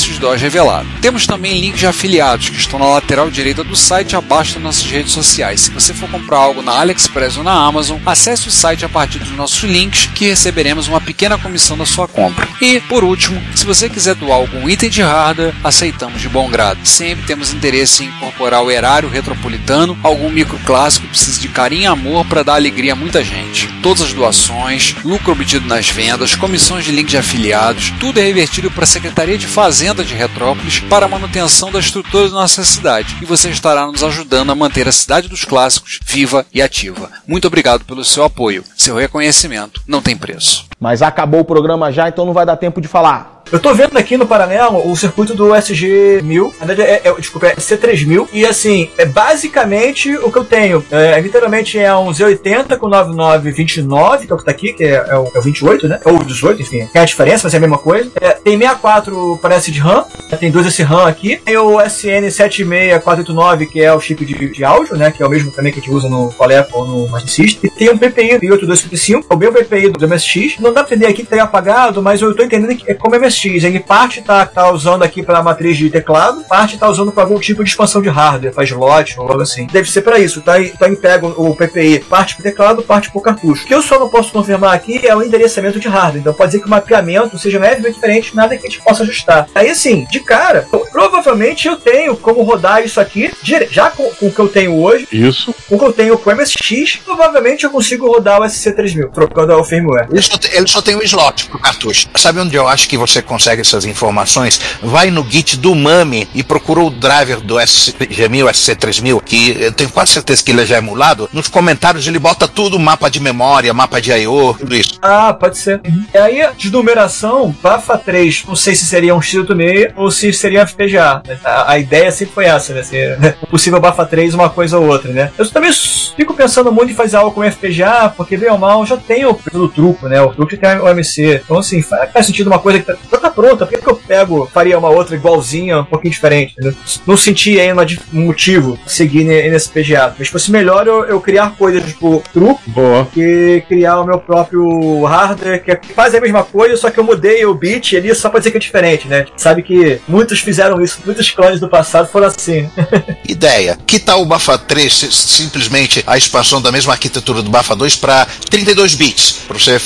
MS-DOS Revelado. Temos também links de afiliados que estão na lateral direita do site abaixo das nossas redes sociais. Se você for comprar algo na AliExpress ou na Amazon, acesse o site a partir dos nossos links que receberemos uma pequena comissão da sua compra. E, por último, se você quiser doar algum item de hardware, aceitamos de bom grado. Sempre temos interesse em incorporar o erário retropolitano, algum microclássico que precisa de carinho e amor para dar alegria a muita gente. Todas as doações, lucro obtido nas vendas, comissões de link de afiliados, tudo é revertido para a Secretaria de Fazenda de Retrópolis para a manutenção da estrutura da nossa cidade. E você estará nos ajudando a manter a cidade dos clássicos viva e ativa. Muito obrigado pelo seu apoio. Seu reconhecimento não tem preço. Mas acabou o programa já, então não vai dar tempo de falar. Eu tô vendo aqui no paralelo o circuito do SG1000, na verdade é, é, desculpa, é C3000, e assim, é basicamente o que eu tenho. É, literalmente é um Z80 com 9929, que é o que tá aqui, que é, é, o, é o 28, né? Ou o 18, enfim, tem a diferença, mas é a mesma coisa. É, tem 64, parece de RAM, tem dois esse RAM aqui. Tem o SN76489, que é o chip de, de áudio, né? Que é o mesmo também que a gente usa no Coleco ou no Master System. E tem um PPI 8255, é o meu PPI do MSX. Não dá pra entender aqui que tá apagado, mas eu tô entendendo que é como MSX. Ele parte tá, tá usando aqui para matriz de teclado, parte tá usando para algum tipo de expansão de hardware, para slot ou algo assim. Deve ser para isso, tá? Então ele pega o PPI, parte pro teclado, parte pro cartucho. O que eu só não posso confirmar aqui é o endereçamento de hardware. Então pode dizer que o mapeamento seja levemente diferente, nada que a gente possa ajustar. Aí assim, de cara, provavelmente eu tenho como rodar isso aqui, já com, com o que eu tenho hoje. Isso. Com o que eu tenho com o MSX, provavelmente eu consigo rodar o SC3000, trocando o firmware. Tem, ele só tem um slot pro cartucho. Sabe onde eu acho que você consegue essas informações? Vai no Git do Mami e procura o driver do SG1000, SC3000, que eu tenho quase certeza que ele já é emulado. Nos comentários ele bota tudo, mapa de memória, mapa de I.O., tudo isso. Ah, pode ser. E aí, de numeração, BAFA 3, não sei se seria um X86 ou se seria FPGA. A, a ideia sempre foi essa, né? Né? possível BAFA 3 uma coisa ou outra, né? Eu também fico pensando muito em fazer algo com FPGA, porque bem ou mal já tem o, o truco, né? O truco tem o MC. Então, assim, faz, faz sentido uma coisa que tá, já tá pronta, por que, que eu pego, faria uma outra igualzinha, um pouquinho diferente, entendeu? Não senti aí um motivo seguir nesse FPGA. Mas fosse melhor eu, eu criar coisas tipo truco Boa. que criar o meu próprio hardware, que faz a mesma coisa, só que eu mudei o bit ali só pra dizer que é diferente, né? Sabe que muitos fizeram isso, muitos clones do passado foram assim. Ideia. Que tal o BAFA 3 simplesmente a expansão da mesma arquitetura do BAFA 2 para 32 bits? Para você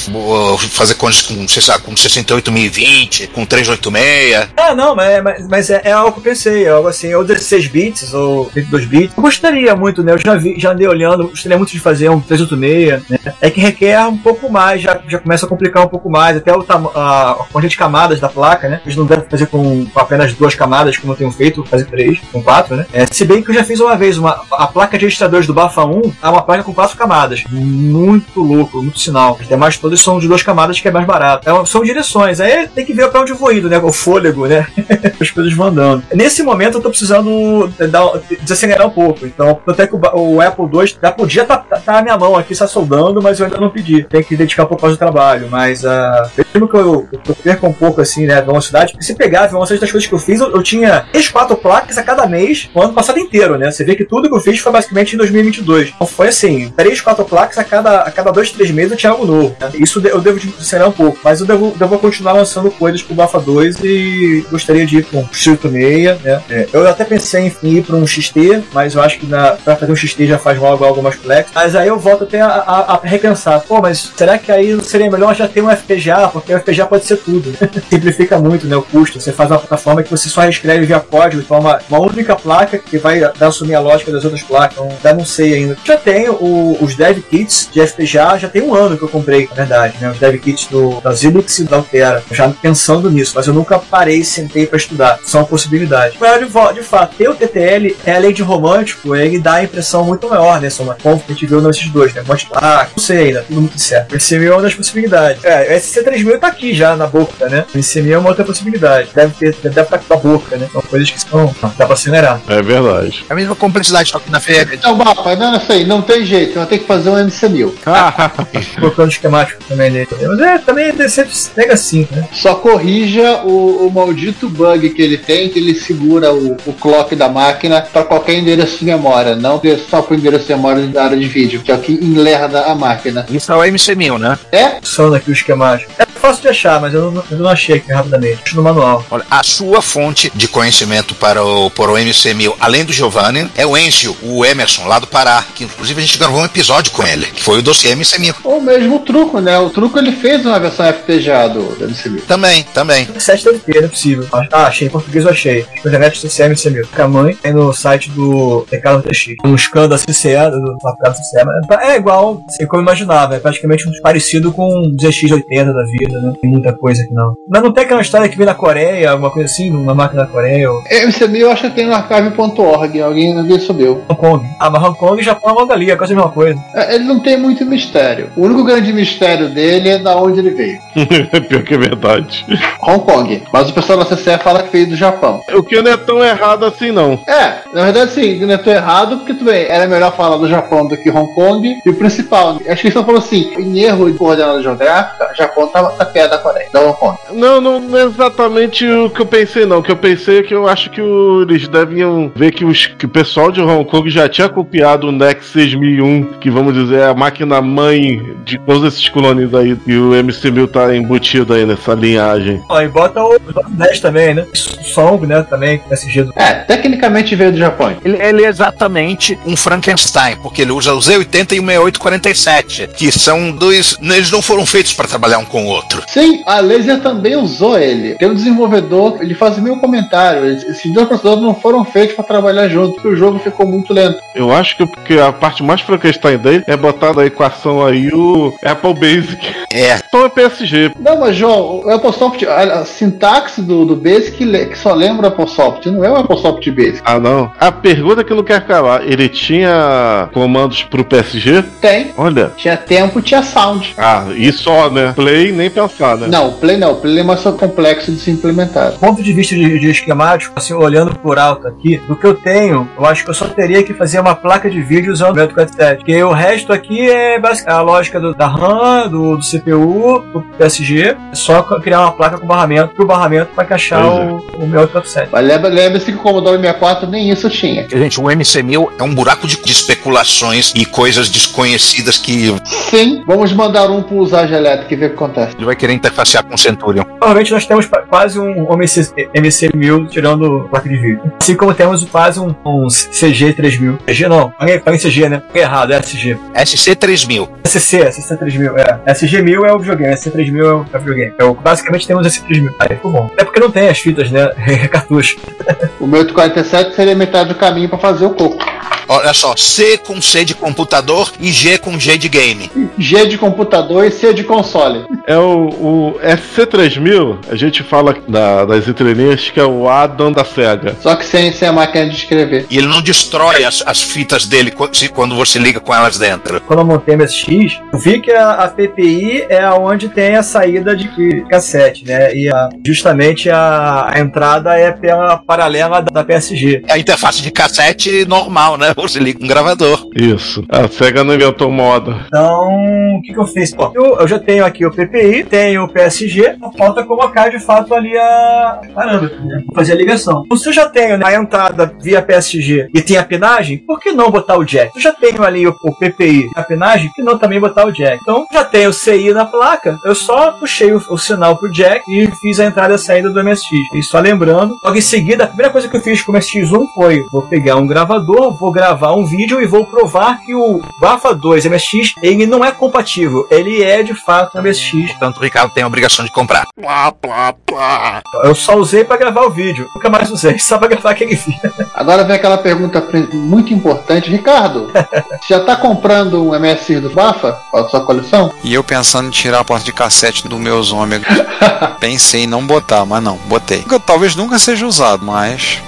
fazer coisas com, com 68.020 fonte com 386. Ah, não, mas, mas, mas é, é algo que eu pensei, é algo assim, ou 16 bits, ou 32 bits. Eu gostaria muito, né? Eu já vi, já andei olhando, gostaria muito de fazer um 386, né? É que requer um pouco mais, já, já começa a complicar um pouco mais, até o tama- a, a quantidade de camadas da placa, né? Eles não devem fazer com, com apenas duas camadas, como eu tenho feito, fazer três, com quatro, né? É, se bem que eu já fiz uma vez, uma, a placa de registradores do Bafa 1 é uma placa com quatro camadas. Muito louco, muito sinal. As demais todas são de duas camadas, que é mais barato. É uma- são direções, aí tem que ver pra onde eu vou indo, né? O fôlego, né? As coisas vão andando. Nesse momento eu tô precisando dar, desacelerar um pouco. Então, até que o, o Apple II já podia estar tá, tá na minha mão aqui, está soldando, mas eu ainda não pedi. Tem que dedicar pouco mais do trabalho. Mas, uh, mesmo que eu, eu perca um pouco, assim, né, a velocidade, se pegar a velocidade das coisas que eu fiz, eu, eu tinha 3, 4 placas a cada mês o ano passado inteiro, né? Você vê que tudo que eu fiz foi basicamente em 2022. Então foi assim, 3, 4 placas a cada, a cada 2, 3 meses eu tinha algo novo. né? Isso eu devo desacelerar um pouco, mas eu devo, devo continuar lançando coisas pro Bafa 2 e gostaria de ir com um Circuito 6, né? É, eu até pensei em ir para um XT, mas eu acho que na, pra fazer um XT já faz logo algo mais complexo. Mas aí eu volto até a, a, a repensar, pô, mas será que aí seria melhor já ter um FPGA? Porque o FPGA pode ser tudo. né? Simplifica muito né, o custo. Você faz uma plataforma que você só reescreve via código, então uma, uma única placa que vai assumir a lógica das outras placas. Então, não sei ainda. Já tenho o- os dev kits de FPGA, já tem um ano que eu comprei, na verdade, né? Dev kits do, da Zilix e da Altera. Já pensando nisso, mas eu nunca parei e sentei para estudar. São possibilidades. Mas de, de fato, ter o TTL é além de romântico, ele dá a impressão muito maior, né? São uma como a gente viu nesses dois, né? Monte ah, não sei ainda, tudo muito certo. O SC1000 é uma das possibilidades. É, o SC3000 tá aqui já na boca, né? O SC1000 é uma outra possibilidade. Deve ter, deve estar na boca, né? São coisas que são, dá pra acelerar. É verdade. A mesma complexidade, só que na feira. Então, Bafa, não, não sei, não tem jeito, vai ter que fazer um MC1000. Colocando esquemático também nele. Mas é, também é sempre pega 5, né? Só corrija o, o maldito bug que ele tem, que ele segura o, o clock da máquina para qualquer endereço de memória, não só para o endereço de memória da área de vídeo, que é o que enlerda a máquina. Isso é o MC1000, né? É? Só aqui o esquemático. É fácil de achar, mas eu não, eu não achei aqui rapidamente. Acho no manual. Olha, a sua fonte de conhecimento para o, para o MC1000, além do Giovanni, é o Encio, o Emerson, lá do Pará, que inclusive a gente gravou um episódio com ele, que foi o dossiê MC1000. Ou mesmo o truco, né? O truco ele fez uma versão FPGA do, do MC1000. Também, também. 7 deve ter, não é possível. Ah, achei. Em português eu achei. Na internet CCM MC1000. A mãe tem no site do Ricardo TX. Um escândalo CCE, do do Ricardo CCE. mas É igual, assim, como eu imaginava. É praticamente parecido com um ZX80 da vida, né? Tem muita coisa aqui não. Mas não tem aquela história que vem da Coreia, alguma coisa assim, numa máquina da Coreia ou MC1000 eu acho que tem no archive.org, alguém, alguém subiu. Hong Kong. Ah, mas Hong Kong e Japão é logo ali, é quase a mesma coisa. É, Ele não tem muito mistério. O único grande mistério dele é da onde ele veio. Pior que é verdade. Hong Kong. Mas o pessoal da CCE fala que veio do Japão. O que não é tão errado assim, não. É, na verdade sim, não é tão errado, porque tudo bem, era melhor falar do Japão do que Hong Kong. E o principal, acho que eles só falou assim, em erro de coordenada geográfica, Japão tá, tá perto da Coreia, da Hong Kong. Não, não, não é exatamente o que eu pensei, não. O que eu pensei é que eu acho que o- eles deviam ver que, os, que o pessoal de Hong Kong já tinha copiado o NEC 6001, que vamos dizer é a máquina mãe de todos esses clones aí. E o MC1000 tá embutido aí nessa linhagem. Ó, e bota o 10 também, né? Song, né? Também, SG do. É, tecnicamente veio do Japão. Ele, ele é exatamente um Frankenstein, porque ele usa o Z80 e o 6847, que são dois. Eles não foram feitos para trabalhar um com o outro. Sim, a Laser também usou ele. Tem um desenvolvedor, ele faz o meu comentário. Esses dois processadores não foram feitos para trabalhar junto, porque o jogo ficou muito lento. Eu acho que, que a parte mais Frankenstein dele é botar na equação aí o Apple Basic. É. Então é PSG. Não, mas João, o AppleSoft, a, a sintaxe do, do Basic que só lembra AppleSoft, não é o AppleSoft Basic. Ah, não. A pergunta que não quer calar, ele tinha comandos pro PSG? Tem. Olha. Tinha tempo, tinha sound. Ah, e só, né? Play nem né? Não, o Play não, o Play é mais complexo de se implementar. Do ponto de vista de, de esquemático, assim, olhando por alto aqui, do que eu tenho, eu acho que eu só teria que fazer uma placa de vídeo usando o 47. Porque o resto aqui é basic- a lógica do, da RAM, do, do CPU, do PSG. É só criar uma placa com barramento pro barramento para encaixar o, o meu 47. Mas lembra- lembre-se que o Commodore 64 nem isso tinha. Gente, o MC1000 é um buraco de, de especulações e coisas desconhecidas que Sim, vamos mandar um pro usagem elétrica e ver o que acontece. Ele vai querer interfacear com o Centurion. Provavelmente nós temos quase um MC, MC1000 tirando placa de vídeo. Assim como temos quase um, um CG3000. CG não, falei CG, né? Falei errado, é SG. SC3000. SC, SC3000, é. SG1000 C3000 é o videogame, a C3000 é o, é o videogame. É o, basicamente temos a C3000. Aí ficou bom. É porque não tem as fitas, né? cartucho. O meu 47 seria metade do caminho pra fazer o coco. Olha só, C com C de computador e G com G de game. G de computador e C de console. É o, o SC3000, a gente fala da- das entrelinhas que é o Adam da SEGA. Só que sem, sem a máquina de escrever. E ele não destrói as, as fitas dele quando você liga com elas dentro. Quando eu montei MSX, eu vi que a, a PPI é onde tem a saída de cassete, né? E a- justamente a, a entrada é pela paralela da, da PSG. A interface de cassete normal, né? Você liga um gravador. Isso. A SEGA não inventou moda. Então, o que, que eu fiz? Pô, eu, eu já tenho aqui o PPI, tenho o PSG, falta colocar de fato ali a parâmetro, né? Fazer a ligação. Então, se eu já tenho né, a entrada via PSG e tem a pinagem, por que não botar o jack? Eu já tenho ali o, PPI a pinagem, que não também botar o jack? Então, já tenho o CI na placa, eu só puxei o, o sinal pro jack e fiz a entrada e a saída do MSX. E só lembrando, logo em seguida, a primeira coisa que eu fiz com o MSX1 foi: vou pegar um gravador, vou gravar um vídeo e vou provar que o BAFA 2 MSX ele não é compatível, ele é de fato MSX. Portanto, o Ricardo tem a obrigação de comprar. Plá, plá, plá. Eu só usei pra gravar o vídeo, nunca mais usei, só pra gravar aquele vídeo. Agora vem aquela pergunta muito importante. Ricardo, você já tá comprando um MSX do Bafa para sua coleção? E eu pensando em tirar a porta de cassete do meus ômega. Pensei em não botar, mas não, botei. Talvez nunca seja usado, mas.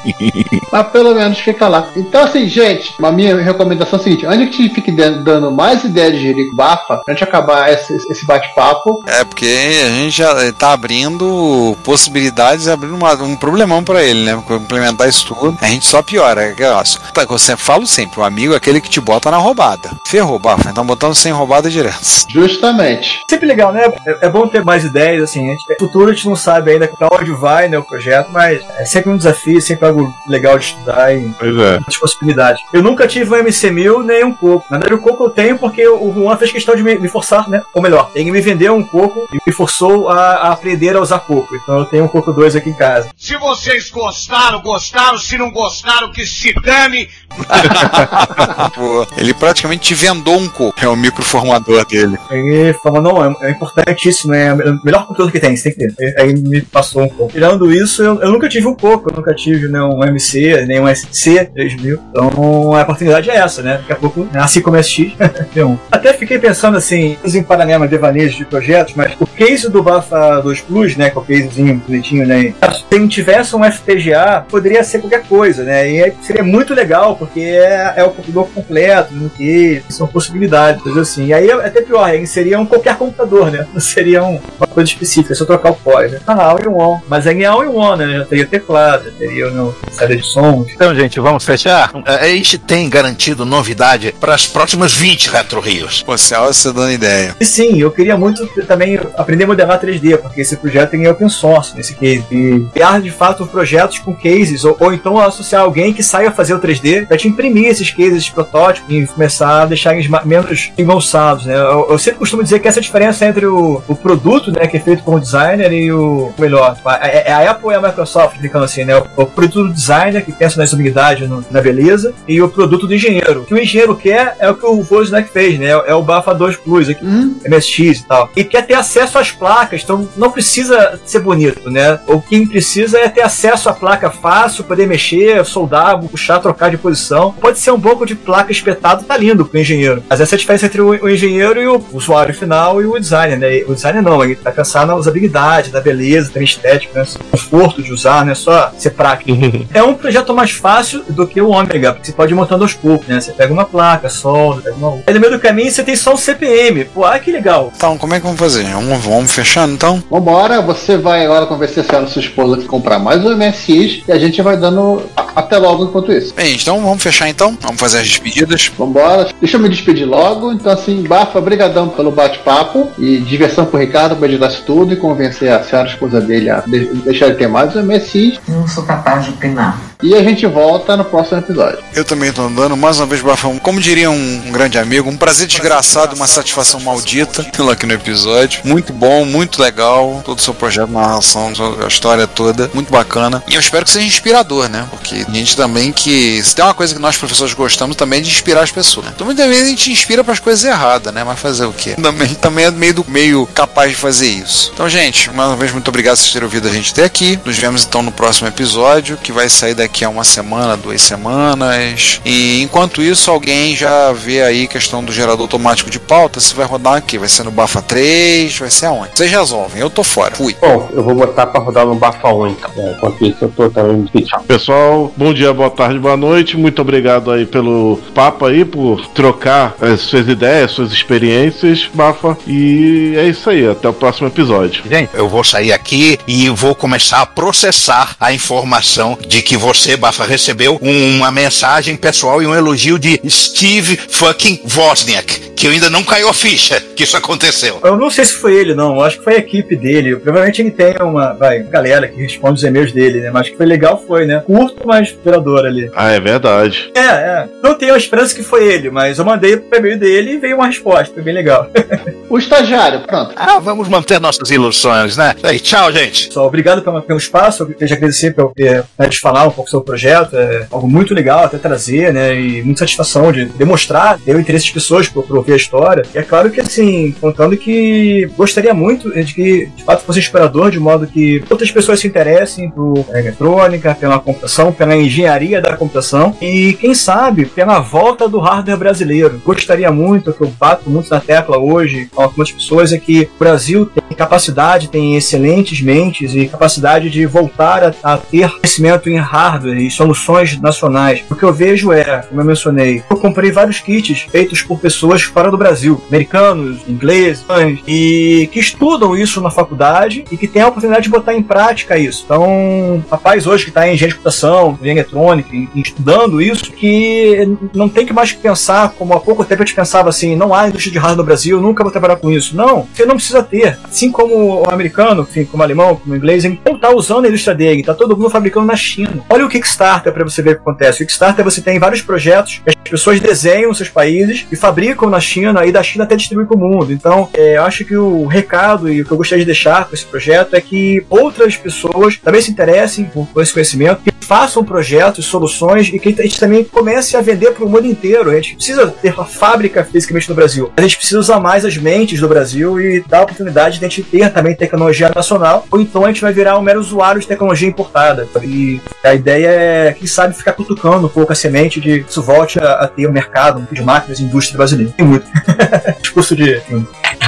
Mas pelo menos fica lá. Então, assim, gente, a minha recomendação é a seguinte: antes que a gente fique dan- dando mais ideias de Jerico Bafa, pra gente acabar esse, esse bate-papo, É porque a gente já tá abrindo possibilidades e abrindo uma- um problemão pra ele, né? Porque Implementar isso tudo, a gente só piora. É negócio. Tá, eu sempre falo sempre: o amigo é aquele que te bota na roubada. Ferrou, bafa. Então botando sem roubada direto. justamente. Sempre legal, né? É, é bom ter mais ideias, assim. A gente, no futuro a gente não sabe ainda pra onde vai né, o projeto, mas é sempre um desafio, sempre algo legal de estudar e Pois é. muitas possibilidades. Eu nunca tive um MC1000 nem um coco. Na verdade, o coco eu tenho porque o Juan fez questão de me, me forçar, né? Ou melhor, ele me vendeu um coco e me forçou a, a aprender a usar coco. Então eu tenho um coco 2 aqui em casa. Se vocês gostaram, gostaram. Se não gostaram, que se dane. Ele praticamente te vendou um coco. É o microformador dele. Ele falou, não, é, é importantíssimo, é o melhor conteúdo que tem, você tem que ter. Aí me passou um pouco. Tirando isso, eu, eu nunca tive um coco, eu nunca tive né, um MC, nem um SC 3000. Então a oportunidade é essa, né? Daqui a pouco, nasci como SX, tem um. Até fiquei pensando assim, em Paranema devaneios de projetos, mas o case do Bafa 2 Plus, né? Que é o casezinho bonitinho, né? Se não tivesse um FPGA, poderia ser qualquer coisa, né? E seria muito legal, porque é, é o computador completo, no que são possibilidades, coisas assim. E aí é até pior, aí seria um qualquer computador, né? Não seria um- uma coisa específica, é só trocar o core, né? Ah, all in one. Mas aí é all in one, né? Já teria teclado, já teria no, saída de sons. Então, gente, vamos fechar? A gente tem garantido novidade para as próximas 20 Retro Rios. Pô, se você dando ideia. E sim, eu queria muito também aprender a modelar 3D, porque esse projeto tem open source nesse case. E criar de fato projetos com cases, ou, ou então associar alguém que saiba fazer o 3D para te imprimir esses cases, esses protótipos e começar a deixar eles menos engonçados. Né? Eu, eu sempre costumo dizer que essa diferença entre o, o produto, né, que é feito com o designer, e o melhor, é, é a Apple e a Microsoft, ficando assim, né? O, o produto do designer que pensa na usabilidade, no- na beleza, e o produto do engenheiro. O que o engenheiro quer é o que o Wozniak fez, né? É o Bafa 2 Plus aqui. MSX e tal. E quer ter acesso às placas, então não precisa ser bonito, né? O que precisa é ter acesso à placa fácil, poder mexer, soldar, puxar, trocar de posição. Pode ser um pouco de placa espetado, tá lindo pro engenheiro. Mas essa é a diferença entre o, o engenheiro e o usuário final e o designer, né? O designer não, ele tá pensando na usabilidade, na beleza, na estética, né? conforto de usar, não é só ser prático. é um projeto mais fácil do que o Omega, porque você pode ir montando aos poucos, né? Você pega uma placa, solda, pega uma outra. Aí no meio do caminho você tem só um CPM. Pô, ah, que legal. Então, como é que vamos fazer? Vamos, vamos fechando então? Vambora, você vai agora convencer a senhora e sua esposa que comprar mais um MSX e a gente vai dando a- até logo enquanto isso. Bem, então vamos fechar então? Vamos fazer as despedidas? Vambora, deixa eu me despedir logo. Então, assim, Bafa, brigadão pelo bate-papo e diversão pro Ricardo pra editar isso tudo e convencer a senhora esposa dele a de- deixar ele ter mais um MSX. Não sou capaz de opinar. E a gente volta no próximo episódio. Eu também tô andando, mais uma vez, Bafão. Como diria um, grande amigo, um prazer desgraçado, uma satisfação maldita tê-lo aqui no episódio. Muito bom, muito legal. Todo o seu projeto, narração, a história toda. Muito bacana. E eu espero que seja inspirador, né? Porque a gente também que. Se tem uma coisa que nós professores gostamos também é de inspirar as pessoas. Então muitas vezes a gente inspira para as coisas erradas, né? Mas fazer o quê? Também, também é meio, do, meio capaz de fazer isso. Então, gente, mais uma vez, muito obrigado por terem ouvido a gente até aqui. Nos vemos então no próximo episódio, que vai sair daqui a uma semana, duas semanas. E enquanto isso, alguém já vê aí questão do gerador automático de pauta, se vai rodar aqui. Vai ser no Bafa 3, vai ser aonde? Vocês resolvem, eu tô fora. Fui. Bom, eu vou botar pra rodar no Bafa 1 então. É, enquanto isso, eu tô também tchau. Pessoal, bom dia, boa tarde, boa noite. Muito obrigado aí pelo papo aí, por trocar as suas ideias, suas experiências, Bafa. E é isso aí, até o próximo episódio. Gente, eu vou sair aqui e vou começar a processar a informação de que você, Bafa, recebeu uma mensagem pessoal e um elogio de Steve fucking Wozniak, que eu ainda não caiu a ficha que isso aconteceu. Eu não sei se foi ele, não. Eu acho que foi a equipe dele. Provavelmente ele tem uma vai, galera que responde os e-mails dele, né? Mas que foi legal foi, né? Curto, mas inspirador ali. Ah, é verdade. É, é. Não tenho a esperança que foi ele, mas eu mandei pro e-mail dele e veio uma resposta. Foi bem legal. o estagiário, pronto. Ah, vamos manter nossas ilusões, né? Aí, tchau, gente. Só obrigado pelo, pelo espaço. Eu queria agradecer pelo ter né, de falar um pouco sobre o projeto. É algo muito legal até trazer, né? E muita satisfação de demonstrar, ter o interesse das pessoas por, por ouvir a história. E é claro que, assim, contando que gostaria muito de que, de fato, fosse inspirador, de modo que outras pessoas se interessem por eletrônica, pela computação, pela engenharia da computação e, quem sabe, pela volta do hardware brasileiro. Gostaria muito, que eu bato muito na tecla hoje com algumas pessoas, é que o Brasil tem capacidade, tem excelentes mentes e capacidade de voltar a, a ter conhecimento em hardware e soluções nacionais. O que eu vejo é, como eu mencionei, eu comprei vários kits feitos por pessoas fora do Brasil, americanos, ingleses, e que estudam isso na faculdade e que têm a oportunidade de botar em prática isso. Então, rapaz hoje que está em engenharia de computação, em eletrônica, estudando isso, que não tem que mais pensar como há pouco tempo a gente pensava assim, não há indústria de hardware no Brasil, nunca vou trabalhar com isso. Não, você não precisa ter. Assim como o americano, enfim, como o alemão, como o inglês, ele não está usando a indústria dele, está todo mundo fabricando na China. Olha o Kickstarter para você ver o que acontece. O Kickstarter você tem vários projetos as pessoas desenham seus países e fabricam na China e da China até distribuem para o mundo. Então, é, eu acho que o recado e o que eu gostaria de deixar com esse projeto é que outras pessoas também se interessem por, por esse conhecimento, que façam projetos, soluções e que a gente também comece a vender para o mundo inteiro. A gente precisa ter uma fábrica fisicamente no Brasil. A gente precisa usar mais as mentes do Brasil e dar a oportunidade de a gente ter também tecnologia nacional, ou então a gente vai virar um mero usuário de tecnologia importada. E a ideia é, quem sabe, ficar cutucando um pouco a semente de isso volte a, a ter um mercado de máquinas e indústria brasileira. Discurso de.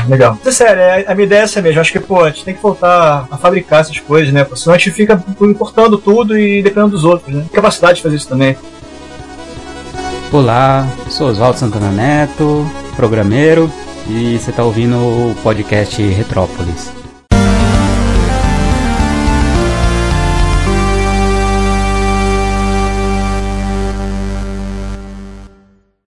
Legal. Mas, é sério, é, a minha ideia é essa mesmo. Acho que, pô, a gente tem que voltar a fabricar essas coisas, né? Senão a gente fica importando tudo e dependendo dos outros, né? Tem capacidade de fazer isso também. Olá, eu sou Oswaldo Santana Neto, programeiro, e você está ouvindo o podcast Retrópolis.